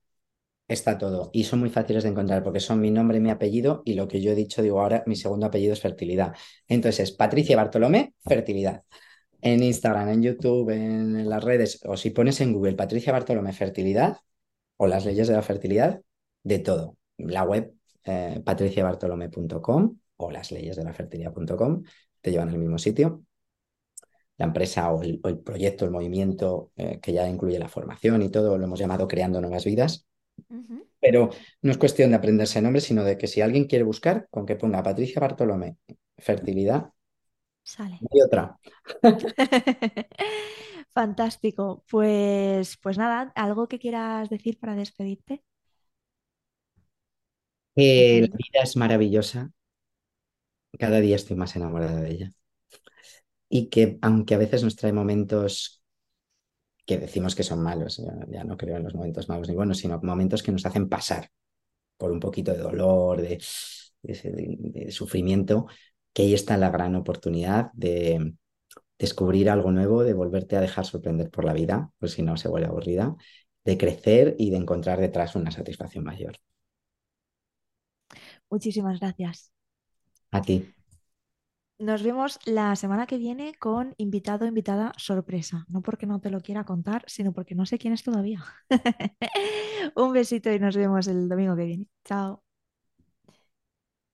está todo y son muy fáciles de encontrar porque son mi nombre mi apellido y lo que yo he dicho, digo ahora, mi segundo apellido es fertilidad. Entonces es Patricia Bartolomé, fertilidad. En Instagram, en YouTube, en, las redes, o si pones en Google Patricia Bartolomé, fertilidad o las leyes de la fertilidad, de todo. La web eh, patriciabartolomé.com o las leyes de la fertilidad.com te llevan al mismo sitio. La empresa o el, o el proyecto, el movimiento eh, que ya incluye la formación y todo, lo hemos llamado Creando Nuevas Vidas. Pero no es cuestión de aprenderse nombres, sino de que si alguien quiere buscar, con que ponga Patricia Bartolomé, fertilidad, Sale. y otra. Fantástico. Pues, pues nada, ¿algo que quieras decir para despedirte? La vida es maravillosa, cada día estoy más enamorada de ella. Y que aunque a veces nos trae momentos que decimos que son malos, ya, ya no creo en los momentos malos ni buenos, sino momentos que nos hacen pasar por un poquito de dolor, de- de sufrimiento, que ahí está la gran oportunidad de descubrir algo nuevo, de volverte a dejar sorprender por la vida, pues si no se vuelve aburrida, de crecer y de encontrar detrás una satisfacción mayor. Muchísimas gracias. A ti. Nos vemos la semana que viene con invitado o invitada sorpresa. No porque no te lo quiera contar, sino porque no sé quién es todavía. Un besito y nos vemos el domingo que viene. Chao.